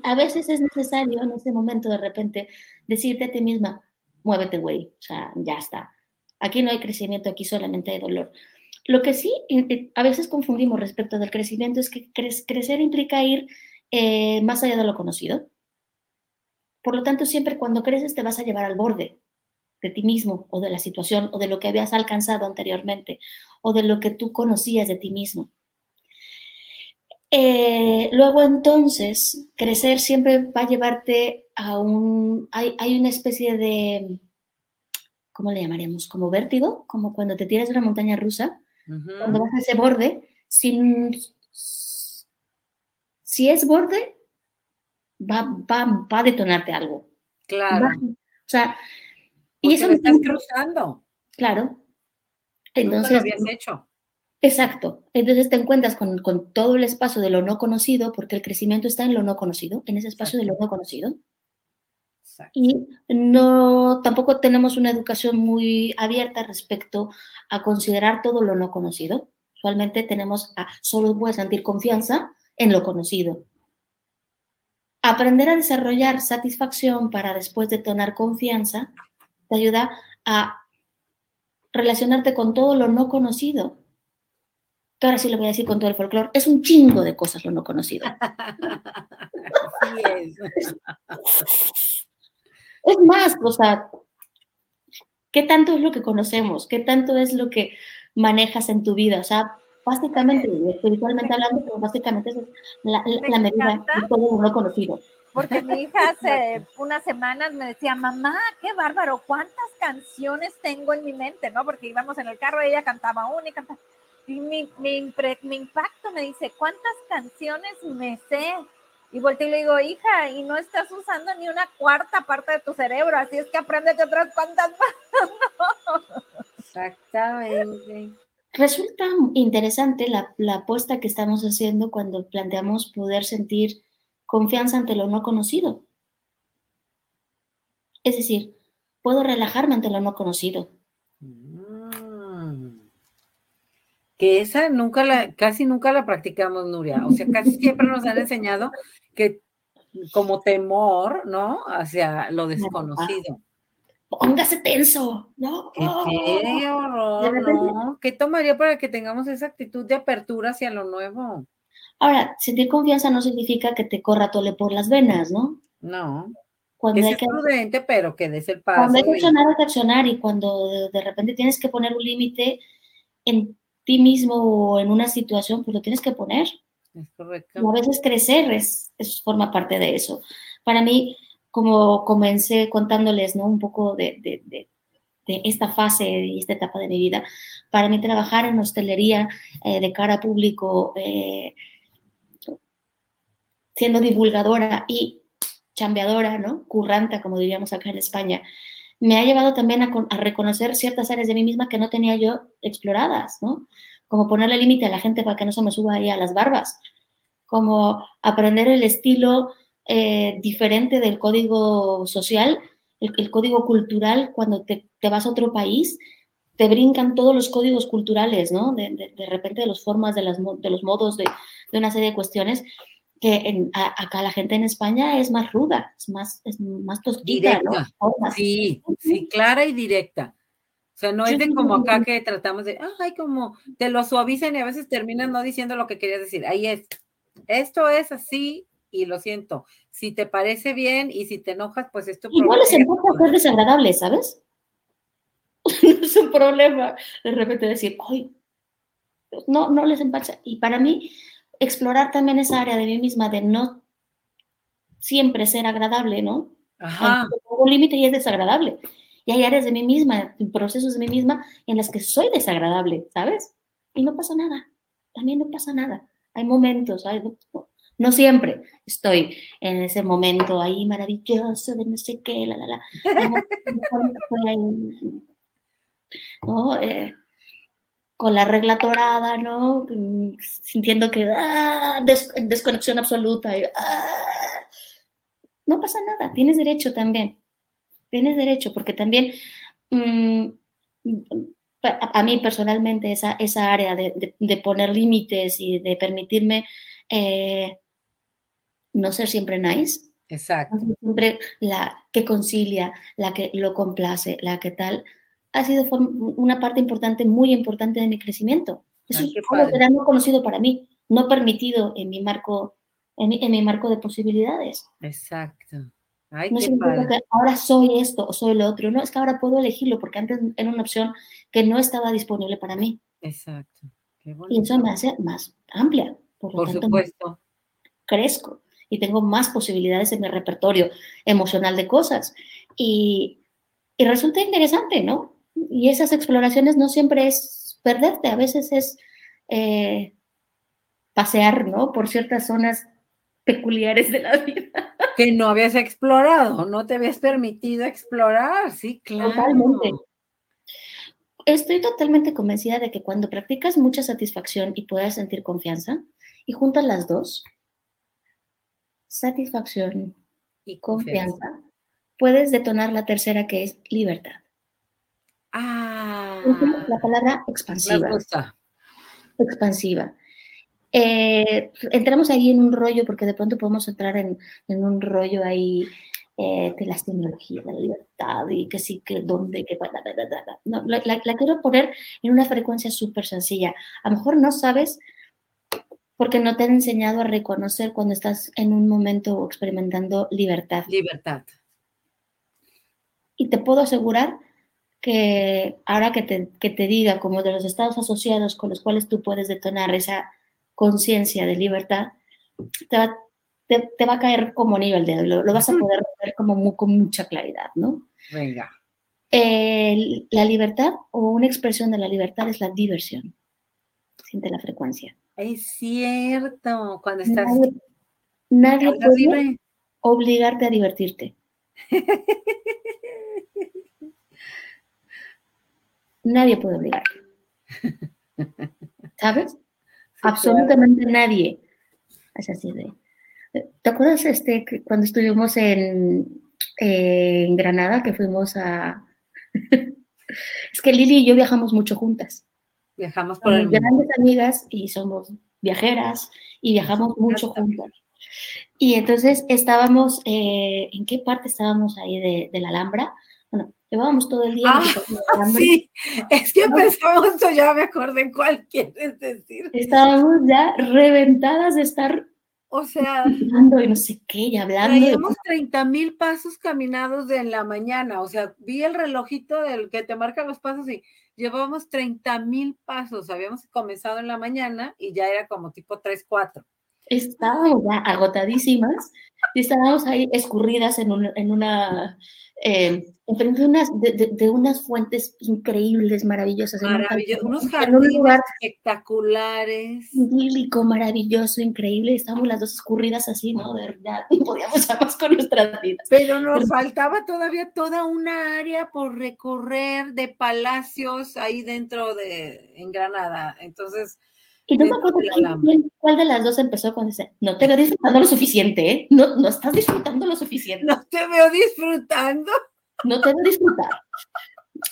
A veces es necesario en ese momento de repente decirte a ti misma, muévete, güey, o sea, ya está. Aquí no hay crecimiento, aquí solamente hay dolor. Lo que sí a veces confundimos respecto del crecimiento es que crecer implica ir eh, más allá de lo conocido. Por lo tanto, siempre cuando creces te vas a llevar al borde de ti mismo o de la situación o de lo que habías alcanzado anteriormente o de lo que tú conocías de ti mismo. Eh, luego entonces, crecer siempre va a llevarte a un, hay, una especie de, ¿cómo le llamaríamos? Como vértigo, como cuando te tiras de una montaña rusa, cuando vas a ese borde, sin, si es borde, va, va, va a detonarte algo. Claro. o sea, y eso... Me estás cruzando. Claro. Entonces... lo habías hecho. Exacto. Entonces te encuentras con, todo el espacio de lo no conocido, porque el crecimiento está en lo no conocido, en ese espacio de lo no conocido. Y no, tampoco tenemos una educación muy abierta respecto a considerar todo lo no conocido. Usualmente tenemos a solo puedes sentir confianza en lo conocido. Aprender a desarrollar satisfacción para después detonar confianza te ayuda a relacionarte con todo lo no conocido que ahora sí lo voy a decir con todo el folclore, es un chingo de cosas lo no conocido. es. es más, o sea, ¿qué tanto es lo que conocemos? ¿Qué tanto es lo que manejas en tu vida? O sea, básicamente, espiritualmente hablando, pero básicamente es la, medida de todo lo no conocido. Porque mi hija hace unas semanas me decía, mamá, qué bárbaro, cuántas canciones tengo en mi mente, ¿no? Porque íbamos en el carro, ella cantaba una y cantaba y mi, mi, mi, impacto me dice, ¿cuántas canciones me sé? Y volteo y le digo, hija, y no estás usando ni una cuarta parte de tu cerebro, así es que aprende otras cuantas más. Exactamente. Resulta interesante la, la apuesta que estamos haciendo cuando planteamos poder sentir confianza ante lo no conocido. Es decir, puedo relajarme ante lo no conocido. Mm. Que esa nunca la, casi nunca la practicamos, Nuria. O sea, casi siempre nos han enseñado que como temor, ¿no? Hacia lo desconocido. Póngase tenso, ¿no? Qué, qué Oh. horror, ¿no? ¿Qué tomaría para que tengamos esa actitud de apertura hacia lo nuevo? Ahora, sentir confianza no significa que te corra tole por las venas, ¿no? No, Cuando que hay que, prudente, pero que des el paso. cuando hay que accionar, hay que accionar. Y cuando de, de repente tienes que poner un límite en ti mismo o en una situación, pues lo tienes que poner. Es correcto. Y a veces crecer es, es- forma parte de eso. Para mí, como comencé contándoles, ¿no? Un poco de, de- esta fase y esta etapa de mi vida, para mí trabajar en hostelería eh, de cara a público, eh, siendo divulgadora y chambeadora, ¿no? Curranta, como diríamos acá en España, me ha llevado también a, a reconocer ciertas áreas de mí misma que no tenía yo exploradas, ¿no? Como ponerle límite a la gente para que no se me suba ahí a las barbas, como aprender el estilo eh, diferente del código social, el, el código cultural, cuando te, te vas a otro país, te brincan todos los códigos culturales, ¿no? De, de- de repente de las formas, de, las, de los modos, de, de una serie de cuestiones que en- a- acá la gente en España es más ruda, es más, es más tosquita, ¿no? Directa. Formas. Sí, sí, clara y directa. O sea, no es de como acá que tratamos de, ay, como te lo suavizan y a veces terminan no diciendo lo que querías decir. Ahí es, esto es así y lo siento. Si te parece bien y si te enojas, pues es tu Igual les problema. encanta ser desagradables, ¿sabes? no es un problema de repente decir, ay, no, no les empacha. Y para mí, explorar también esa área de mí misma de no siempre ser agradable, ¿no? Ajá, un límite y es desagradable. Y hay áreas de mí misma, procesos de mí misma en las que soy desagradable, ¿sabes? Y no pasa nada. También no pasa nada. Hay momentos, hay- no, siempre estoy en ese momento ahí maravilloso de no sé qué, la, la, la. ¿no? Eh, con la regla torada, ¿no? Sintiendo que, ah, des- desconexión absoluta. ah. No pasa nada, tienes derecho también. Tienes derecho, porque también mm, a, mí personalmente esa, esa área de, de- de poner límites y de permitirme eh, no ser siempre nice, exacto. siempre la que concilia, la que lo complace, la que tal, ha sido una parte importante, muy importante de mi crecimiento. Eso Ay, es algo que era no conocido para mí, no permitido en mi marco, en mi, en mi marco de posibilidades. Exacto. Ay, No significa que ahora soy esto o soy lo otro. No, es que ahora puedo elegirlo porque antes era una opción que no estaba disponible para mí. Exacto. Qué Y eso me hace más amplia. Por lo Por tanto, supuesto. crezco y tengo más posibilidades en mi repertorio emocional de cosas. Y, y resulta interesante, ¿no? Y esas exploraciones no siempre es perderte, a veces es eh, pasear, ¿no? Por ciertas zonas peculiares de la vida. Que no habías explorado, no te habías permitido explorar, sí, claro. Totalmente. Estoy totalmente convencida de que cuando practicas mucha satisfacción y puedas sentir confianza, y juntas las dos, satisfacción Y confianza, puedes detonar la tercera que es libertad. Ah, La palabra me expansiva. gusta. Expansiva. Eh, entramos ahí en un rollo, porque de pronto podemos entrar en, en un rollo ahí eh, de las tecnologías, de la libertad y que sí, que dónde, que bla. No, la- la quiero poner en una frecuencia súper sencilla. A lo mejor no sabes porque no te han enseñado a reconocer cuando estás en un momento experimentando libertad. Libertad. Y te puedo asegurar que ahora que te, que te diga como de los estados asociados con los cuales tú puedes detonar esa conciencia de libertad, te va, te, te va a caer como nivel de lo, lo vas a poder ver como mu- con mucha claridad, ¿no? Venga. El- la libertad o una expresión de la libertad es la diversión. Siente la frecuencia. Es cierto, cuando estás Nadie, puede libre. obligarte a divertirte. Nadie puede obligarte. ¿Sabes? Absolutamente nadie. Es así de. ¿Te acuerdas este, que cuando estuvimos en, en Granada, que fuimos a. es que Lili y yo viajamos mucho juntas. Viajamos por el grandes amigas y somos viajeras y viajamos mucho juntas. Y entonces estábamos, eh, ¿en qué parte estábamos ahí de, de la Alhambra? Bueno, llevábamos todo el día. Ah, sí, es que empezamos, ya me acordé cuál quieres decir. Estábamos ya reventadas de estar o sea, hablando y no sé qué, y hablando. Traíamos 30 mil pasos caminados de en la mañana. O sea, vi el relojito del que te marca los pasos y llevábamos 30 mil pasos. Habíamos comenzado en la mañana y ya era como tipo 3, 4. Estábamos ya agotadísimas y estábamos ahí escurridas en, un, en una eh, enfrente de unas, de, unas fuentes increíbles, maravillosas. unos jardines lugar espectaculares. Idílico, maravilloso, increíble. Estábamos las dos escurridas así, ¿no? De verdad, y podíamos más con nuestras vidas. Pero nos faltaba todavía toda una área por recorrer de palacios ahí dentro de, en Granada. Entonces... Y no me acuerdo cuál de las dos empezó con ese, no te veo disfrutando lo suficiente, ¿eh? No, no estás disfrutando lo suficiente. No te veo disfrutando no te a disfrutar.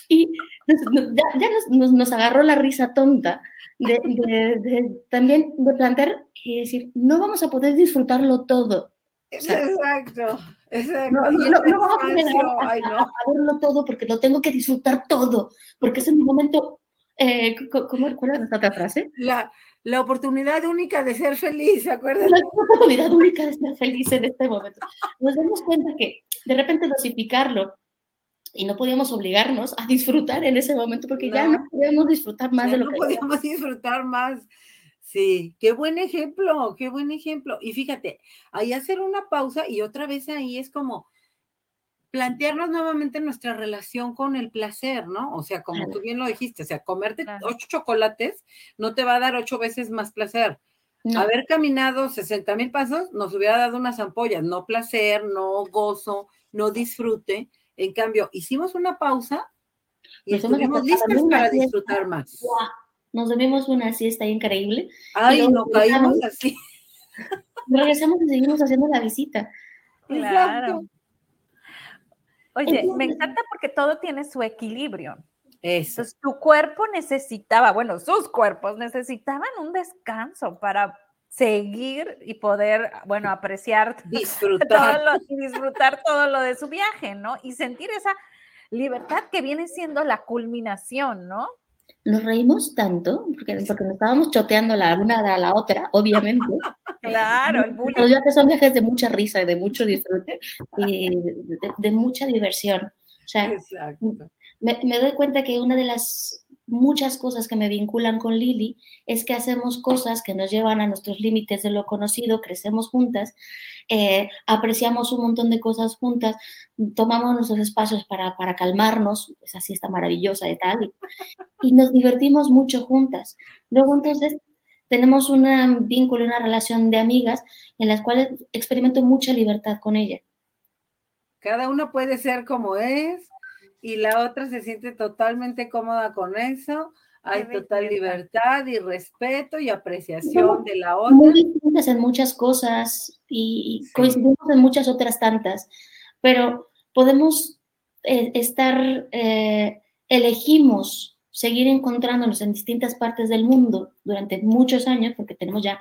Y ya, nos, nos, agarró la risa tonta de, también de plantear y decir, no vamos a poder disfrutarlo todo. exacto, exacto. No, vamos a poder verlo todo porque lo tengo que disfrutar todo, porque es el momento, eh, ¿cómo, ¿cuál esta otra frase? La, la oportunidad única de ser feliz, ¿se acuerdan? La oportunidad única de ser feliz en este momento. Nos damos cuenta que de repente dosificarlo y no podíamos obligarnos a disfrutar en ese momento porque ya no podíamos disfrutar más de lo no que podíamos disfrutar más. Sí, qué buen ejemplo, qué buen ejemplo. Y fíjate, ahí hacer una pausa y otra vez ahí es como plantearnos nuevamente nuestra relación con el placer, ¿no? O sea, como tú bien lo dijiste, o sea, comerte ocho chocolates no te va a dar ocho veces más placer. Haber caminado 60 mil pasos nos hubiera dado unas ampollas, no placer, no gozo, no disfrute. En cambio, hicimos una pausa y estuvimos listos para disfrutar más. Nos dormimos una siesta increíble. Ay, no caímos así. Regresamos y seguimos haciendo la visita. Claro. Oye, me encanta porque todo tiene su equilibrio. Eso. Entonces, tu cuerpo necesitaba, bueno, sus cuerpos necesitaban un descanso para seguir y poder, bueno, apreciar disfrutar. Todo lo, disfrutar todo lo de su viaje, ¿no? Y sentir esa libertad que viene siendo la culminación, ¿no? Nos reímos tanto, porque, porque nos estábamos choteando la una a la otra, obviamente. claro, el viajes son viajes de mucha risa y de mucho disfrute y de, mucha diversión. O sea, me, me doy cuenta que una de las muchas cosas que me vinculan con Lili es que hacemos cosas que nos llevan a nuestros límites de lo conocido, crecemos juntas, eh, apreciamos un montón de cosas juntas, tomamos nuestros espacios para, para calmarnos, esa siesta maravillosa y tal, y, nos divertimos mucho juntas. Luego entonces tenemos un vínculo, una relación de amigas en las cuales experimento mucha libertad con ella. Cada uno puede ser como es, y la otra se siente totalmente cómoda con eso. Hay total libertad y respeto y apreciación de la otra. Muy distintas en muchas cosas y coincidimos en muchas otras tantas, pero podemos eh, estar, eh, elegimos seguir encontrándonos en distintas partes del mundo durante muchos años, porque tenemos ya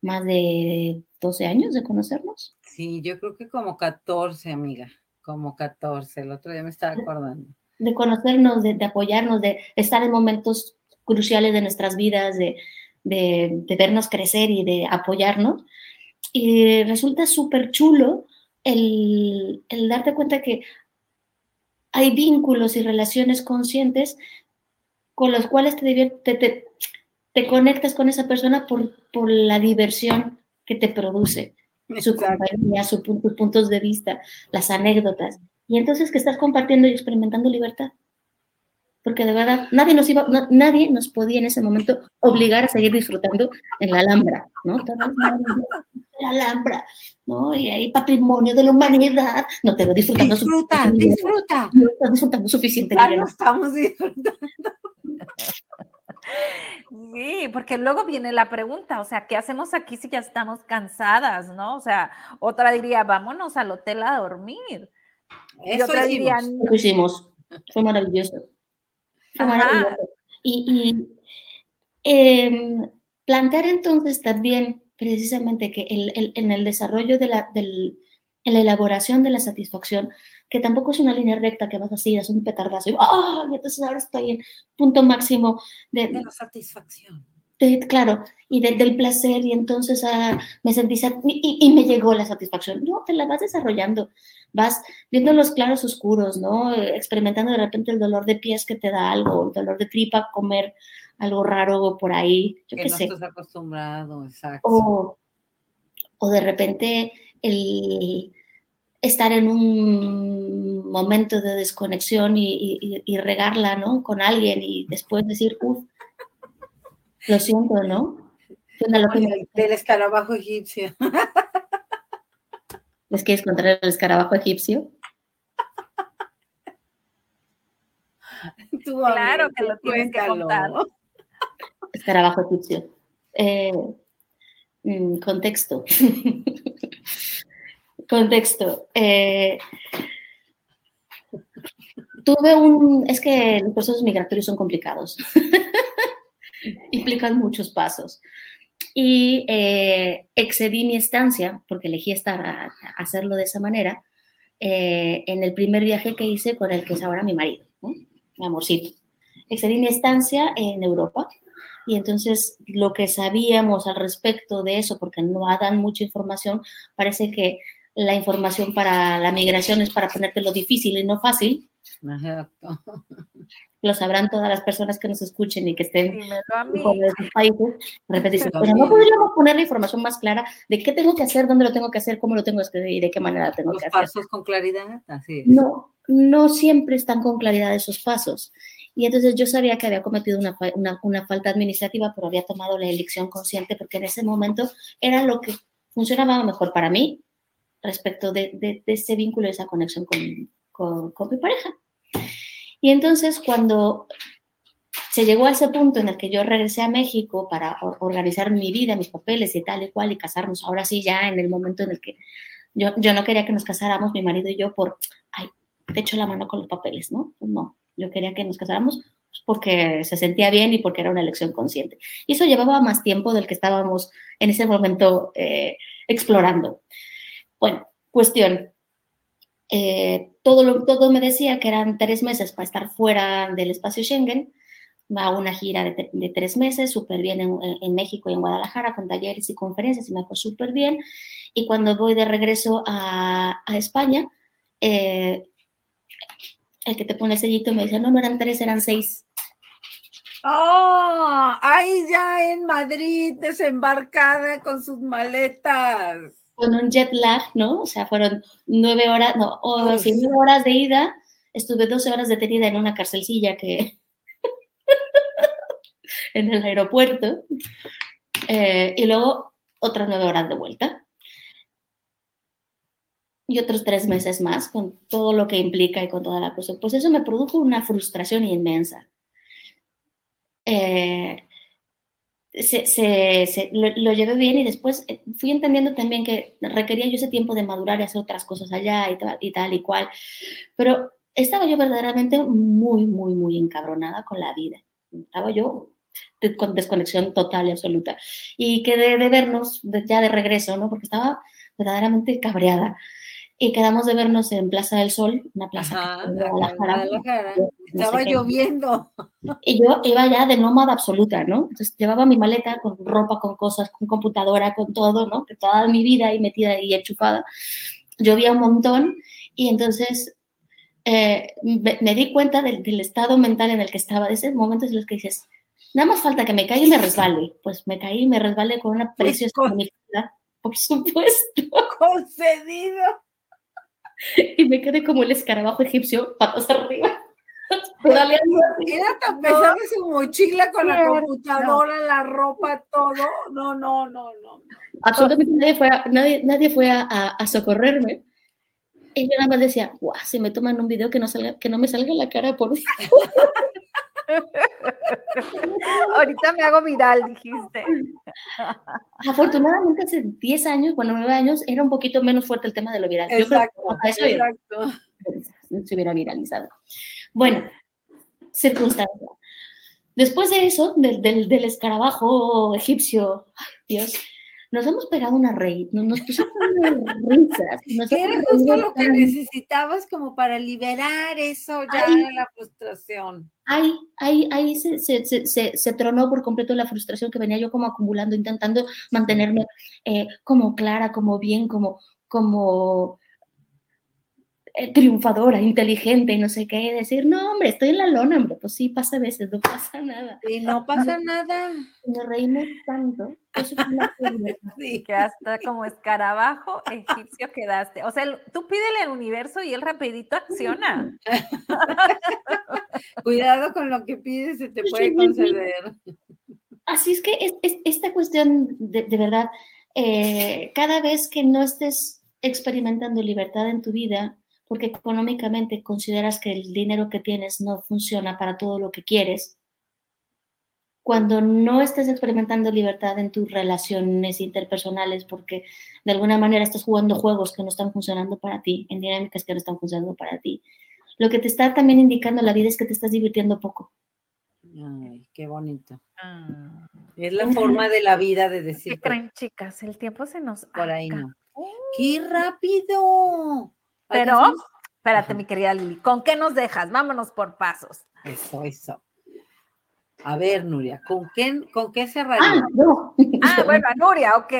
más de 12 años de conocernos. Sí, yo creo que como 14, amiga como 14, el otro día me estaba acordando. De conocernos, de, apoyarnos, de estar en momentos cruciales de nuestras vidas, de, vernos crecer y de apoyarnos. Y resulta súper chulo el, darte cuenta que hay vínculos y relaciones conscientes con los cuales te, te, te, conectas con esa persona por, por la diversión que te produce su compañía, sus puntos de vista, las anécdotas. Y entonces que estás compartiendo y experimentando libertad. Porque de verdad, nadie nos iba, nadie nos podía en ese momento obligar a seguir disfrutando en la Alhambra, ¿no? La Alhambra, ¿no? Y ahí patrimonio de la humanidad. No te lo disfrutando Disfruta, disfruta. No estás disfrutando suficiente. no estamos disfrutando. Sí, porque luego viene la pregunta, o sea, ¿qué hacemos aquí si ya estamos cansadas, no? O sea, otra diría, vámonos al hotel a dormir. y otra diría, lo hicimos. Fue maravilloso. Fue maravilloso. Y, em, plantear entonces también precisamente que en el desarrollo de la, del, en la elaboración de la satisfacción, que tampoco es una línea recta que vas así, es un petardazo y, ¡oh! y entonces ahora estoy en punto máximo de, de la satisfacción. claro, y del placer, y entonces ah, me sentí, y, y, me llegó la satisfacción. No, te la vas desarrollando, vas viendo los claros oscuros, ¿no? Experimentando de repente el dolor de pies que te da algo, el dolor de tripa, comer algo raro por ahí, yo no sé. estás acostumbrado, exacto. O, o de repente el estar en un momento de desconexión y, regarla, ¿no? Con alguien y después decir, uff, lo siento, ¿no? del escarabajo egipcio. ¿Les quieres contar el escarabajo egipcio? claro que lo tienes que contar. Escarabajo egipcio. Eh, mm, contexto. Contexto. Eh, tuve un... Es que los procesos migratorios son complicados. Implican muchos pasos. Y eh, excedí mi estancia, porque elegí estar a, hacerlo de esa manera, eh, en el primer viaje que hice con el que es ahora mi marido, mi amorcito. Excedí mi estancia en Europa y entonces lo que sabíamos al respecto de eso, porque no dan mucha información, parece que la información para la migración es para ponerte lo difícil y no fácil. Lo sabrán todas las personas que nos escuchen y que estén en esos países. pero no podríamos poner la información más clara de qué tengo que hacer, dónde lo tengo que hacer, cómo lo tengo que hacer y de qué manera tengo que hacer. Los pasos con claridad, así es. No, no siempre están con claridad esos pasos. Y entonces yo sabía que había cometido una, una, una falta administrativa, pero había tomado la elección consciente porque en ese momento era lo que funcionaba mejor para mí respecto de, ese vínculo, esa conexión con, mi pareja. Y entonces cuando se llegó a ese punto en el que yo regresé a México para organizar mi vida, mis papeles y tal y cual, y casarnos, ahora sí, ya en el momento en el que yo, no quería que nos casáramos, mi marido y yo, por, ay, te echo la mano con los papeles, ¿no? Pues no, yo quería que nos casáramos porque se sentía bien y porque era una elección consciente. Y eso llevaba más tiempo del que estábamos en ese momento eh, explorando. Bueno, cuestión. Eh, todo, todo me decía que eran tres meses para estar fuera del espacio Schengen. Va a una gira de, tres meses, súper bien en, México y en Guadalajara, con talleres y conferencias, y me fue súper bien. Y cuando voy de regreso a, España, eh, el que te pone el sellito me dice, no, no eran tres, eran seis. ¡Oh! Ahí ya en Madrid, desembarcada con sus maletas con un jet lag, ¿no? O sea, fueron nueve horas, no, o nueve horas de ida, estuve doce horas detenida en una carcelcilla que en el aeropuerto, eh, y luego otras nueve horas de vuelta. Y otros tres meses más, con todo lo que implica y con toda la cosa. Pues eso me produjo una frustración inmensa. Eh, se, se, lo, llevé bien y después eh, fui entendiendo también que requería yo ese tiempo de madurar y hacer otras cosas allá y, y tal y cual. Pero estaba yo verdaderamente muy, muy, muy encabronada con la vida. Estaba yo con desconexión total y absoluta. Y quedé de vernos ya de regreso, ¿no? Porque estaba verdaderamente cabreada y quedamos de vernos en Plaza del Sol, una plaza Estaba lloviendo. Y yo iba ya de nómada absoluta, ¿no? Entonces llevaba mi maleta con ropa, con cosas, con computadora, con todo, ¿no? De toda mi vida ahí metida y enchufada. Llovía un montón y entonces eh, me, di cuenta del, estado mental en el que estaba, de esos momentos en los que dices, nada más falta que me caiga y me resbale. Pues me caí y me resbalé con una pues preciosa por supuesto. Concedido. y me quedé como el escarabajo egipcio, patas arriba. Era tan pesada su mochila con la computadora, la ropa, todo. No, no, no, no. Absolutamente nadie fue, a, nadie, nadie fue a, a, socorrerme. Y yo nada más decía, guau, si me toman un video que no, salga, que no me salga la cara, por. Ahorita me hago viral, dijiste. Afortunadamente hace 10 años, bueno, 9 años, era un poquito menos fuerte el tema de lo viral. Exacto, eso exacto. se hubiera viralizado. Bueno, circunstancia. Después de eso, del, del, escarabajo egipcio, Dios, nos hemos pegado una reír, nos pusimos unas risas. Era justo lo que necesitabas como para liberar eso ya la frustración. Ahí, ahí, ahí se, se, se, se, tronó por completo la frustración que venía yo como acumulando, intentando mantenerme eh, como clara, como bien, como, como triunfadora, inteligente y no sé qué, decir, no, hombre, estoy en la lona, hombre, pues sí, pasa a veces, no pasa nada. Y no pasa nada. Me reímos tanto. Eso sí, que hasta como escarabajo egipcio quedaste. O sea, tú pídele al universo y él rapidito acciona. Cuidado con lo que pides, se te puede conceder. Así es que es, esta cuestión, de, de verdad, eh, cada vez que no estés experimentando libertad en tu vida, porque económicamente consideras que el dinero que tienes no funciona para todo lo que quieres, cuando no estés experimentando libertad en tus relaciones interpersonales porque de alguna manera estás jugando juegos que no están funcionando para ti, en dinámicas que no están funcionando para ti, lo que te está también indicando la vida es que te estás divirtiendo poco. Ay, qué bonito. Ah. Es la forma de la vida de decir. ¿Qué creen, chicas? El tiempo se nos. Por ahí no. ¡Qué rápido! Pero, espérate, mi querida Lili, ¿con qué nos dejas? Vámonos por pasos. Eso, eso. A ver, Nuria, ¿con qué, con qué cerraría? Ah, ah bueno, Nuria, ok.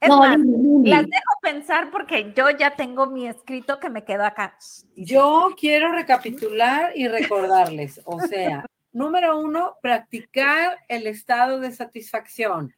Es más, las dejo pensar porque yo ya tengo mi escrito que me quedó acá. Yo quiero recapitular y recordarles, o sea, número uno, practicar el estado de satisfacción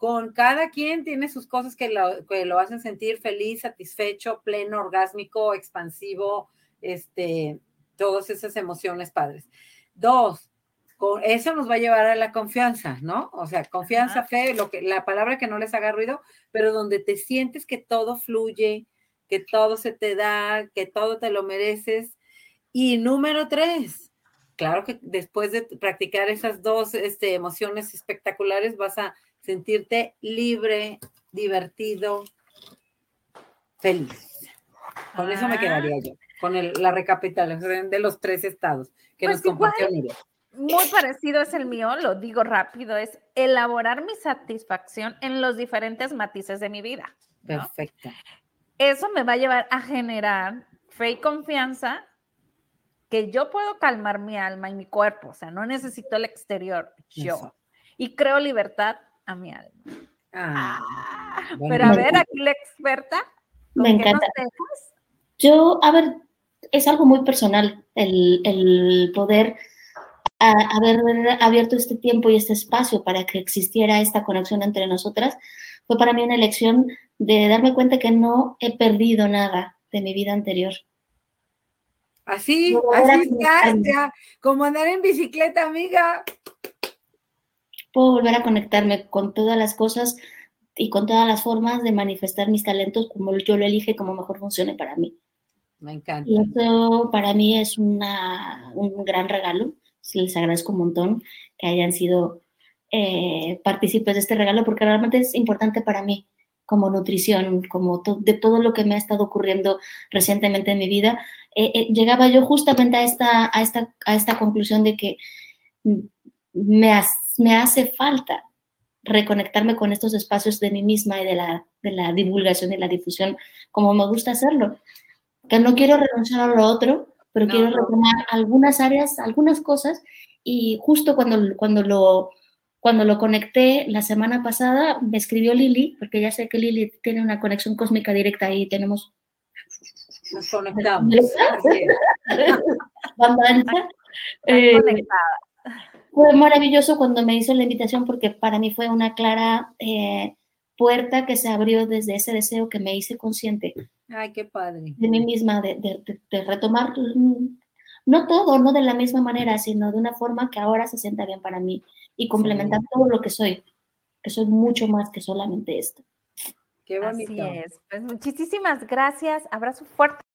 con cada quien tiene sus cosas que lo, hacen sentir feliz, satisfecho, pleno, orgásmico, expansivo, este, todas esas emociones padres. Dos, con eso nos va a llevar a la confianza, ¿no? O sea, confianza, fe, lo que, la palabra que no les haga ruido, pero donde te sientes que todo fluye, que todo se te da, que todo te lo mereces. Y número tres, claro que después de practicar esas dos este, emociones espectaculares vas a sentirte libre, divertido, feliz. Con eso me quedaría yo, con la recapitulación de los tres estados que pues nos compartió Muy parecido es el mío, lo digo rápido, es elaborar mi satisfacción en los diferentes matices de mi vida. Perfecto. Eso me va a llevar a generar fe y confianza que yo puedo calmar mi alma y mi cuerpo, o sea, no necesito el exterior, yo. Y creo libertad a mi alma. Ah, ah, pero a ver, aquí la experta. Me encanta. Yo, a ver, es algo muy personal el, poder haber abierto este tiempo y este espacio para que existiera esta conexión entre nosotras. Fue para mí una elección de darme cuenta que no he perdido nada de mi vida anterior. Así, así ya, como andar en bicicleta, amiga puedo volver a conectarme con todas las cosas y con todas las formas de manifestar mis talentos como yo lo elige, como mejor funcione para mí. Me encanta. Y eso para mí es una, un gran regalo. les agradezco un montón que hayan sido eh, partícipes de este regalo porque realmente es importante para mí como nutrición, como de todo lo que me ha estado ocurriendo recientemente en mi vida. Eh, eh, llegaba yo justamente a esta, a, esta, a esta conclusión de que me, me hace falta reconectarme con estos espacios de mí misma y de la, de la divulgación y la difusión como me gusta hacerlo. Que no quiero renunciar a lo otro, pero quiero retomar algunas áreas, algunas cosas. Y justo cuando, cuando, lo, cuando lo conecté la semana pasada, me escribió Lili, porque ya sé que Lili tiene una conexión cósmica directa y tenemos... Nos conectamos. Eh, fue maravilloso cuando me hizo la invitación porque para mí fue una clara eh, puerta que se abrió desde ese deseo que me hice consciente. Ay, qué padre. De mí misma, de, retomar, mm, no todo, no de la misma manera, sino de una forma que ahora se sienta bien para mí y complementar todo lo que soy, que soy mucho más que solamente esto. Qué bonito. Así es. Pues muchísimas gracias. Abrazo fuerte.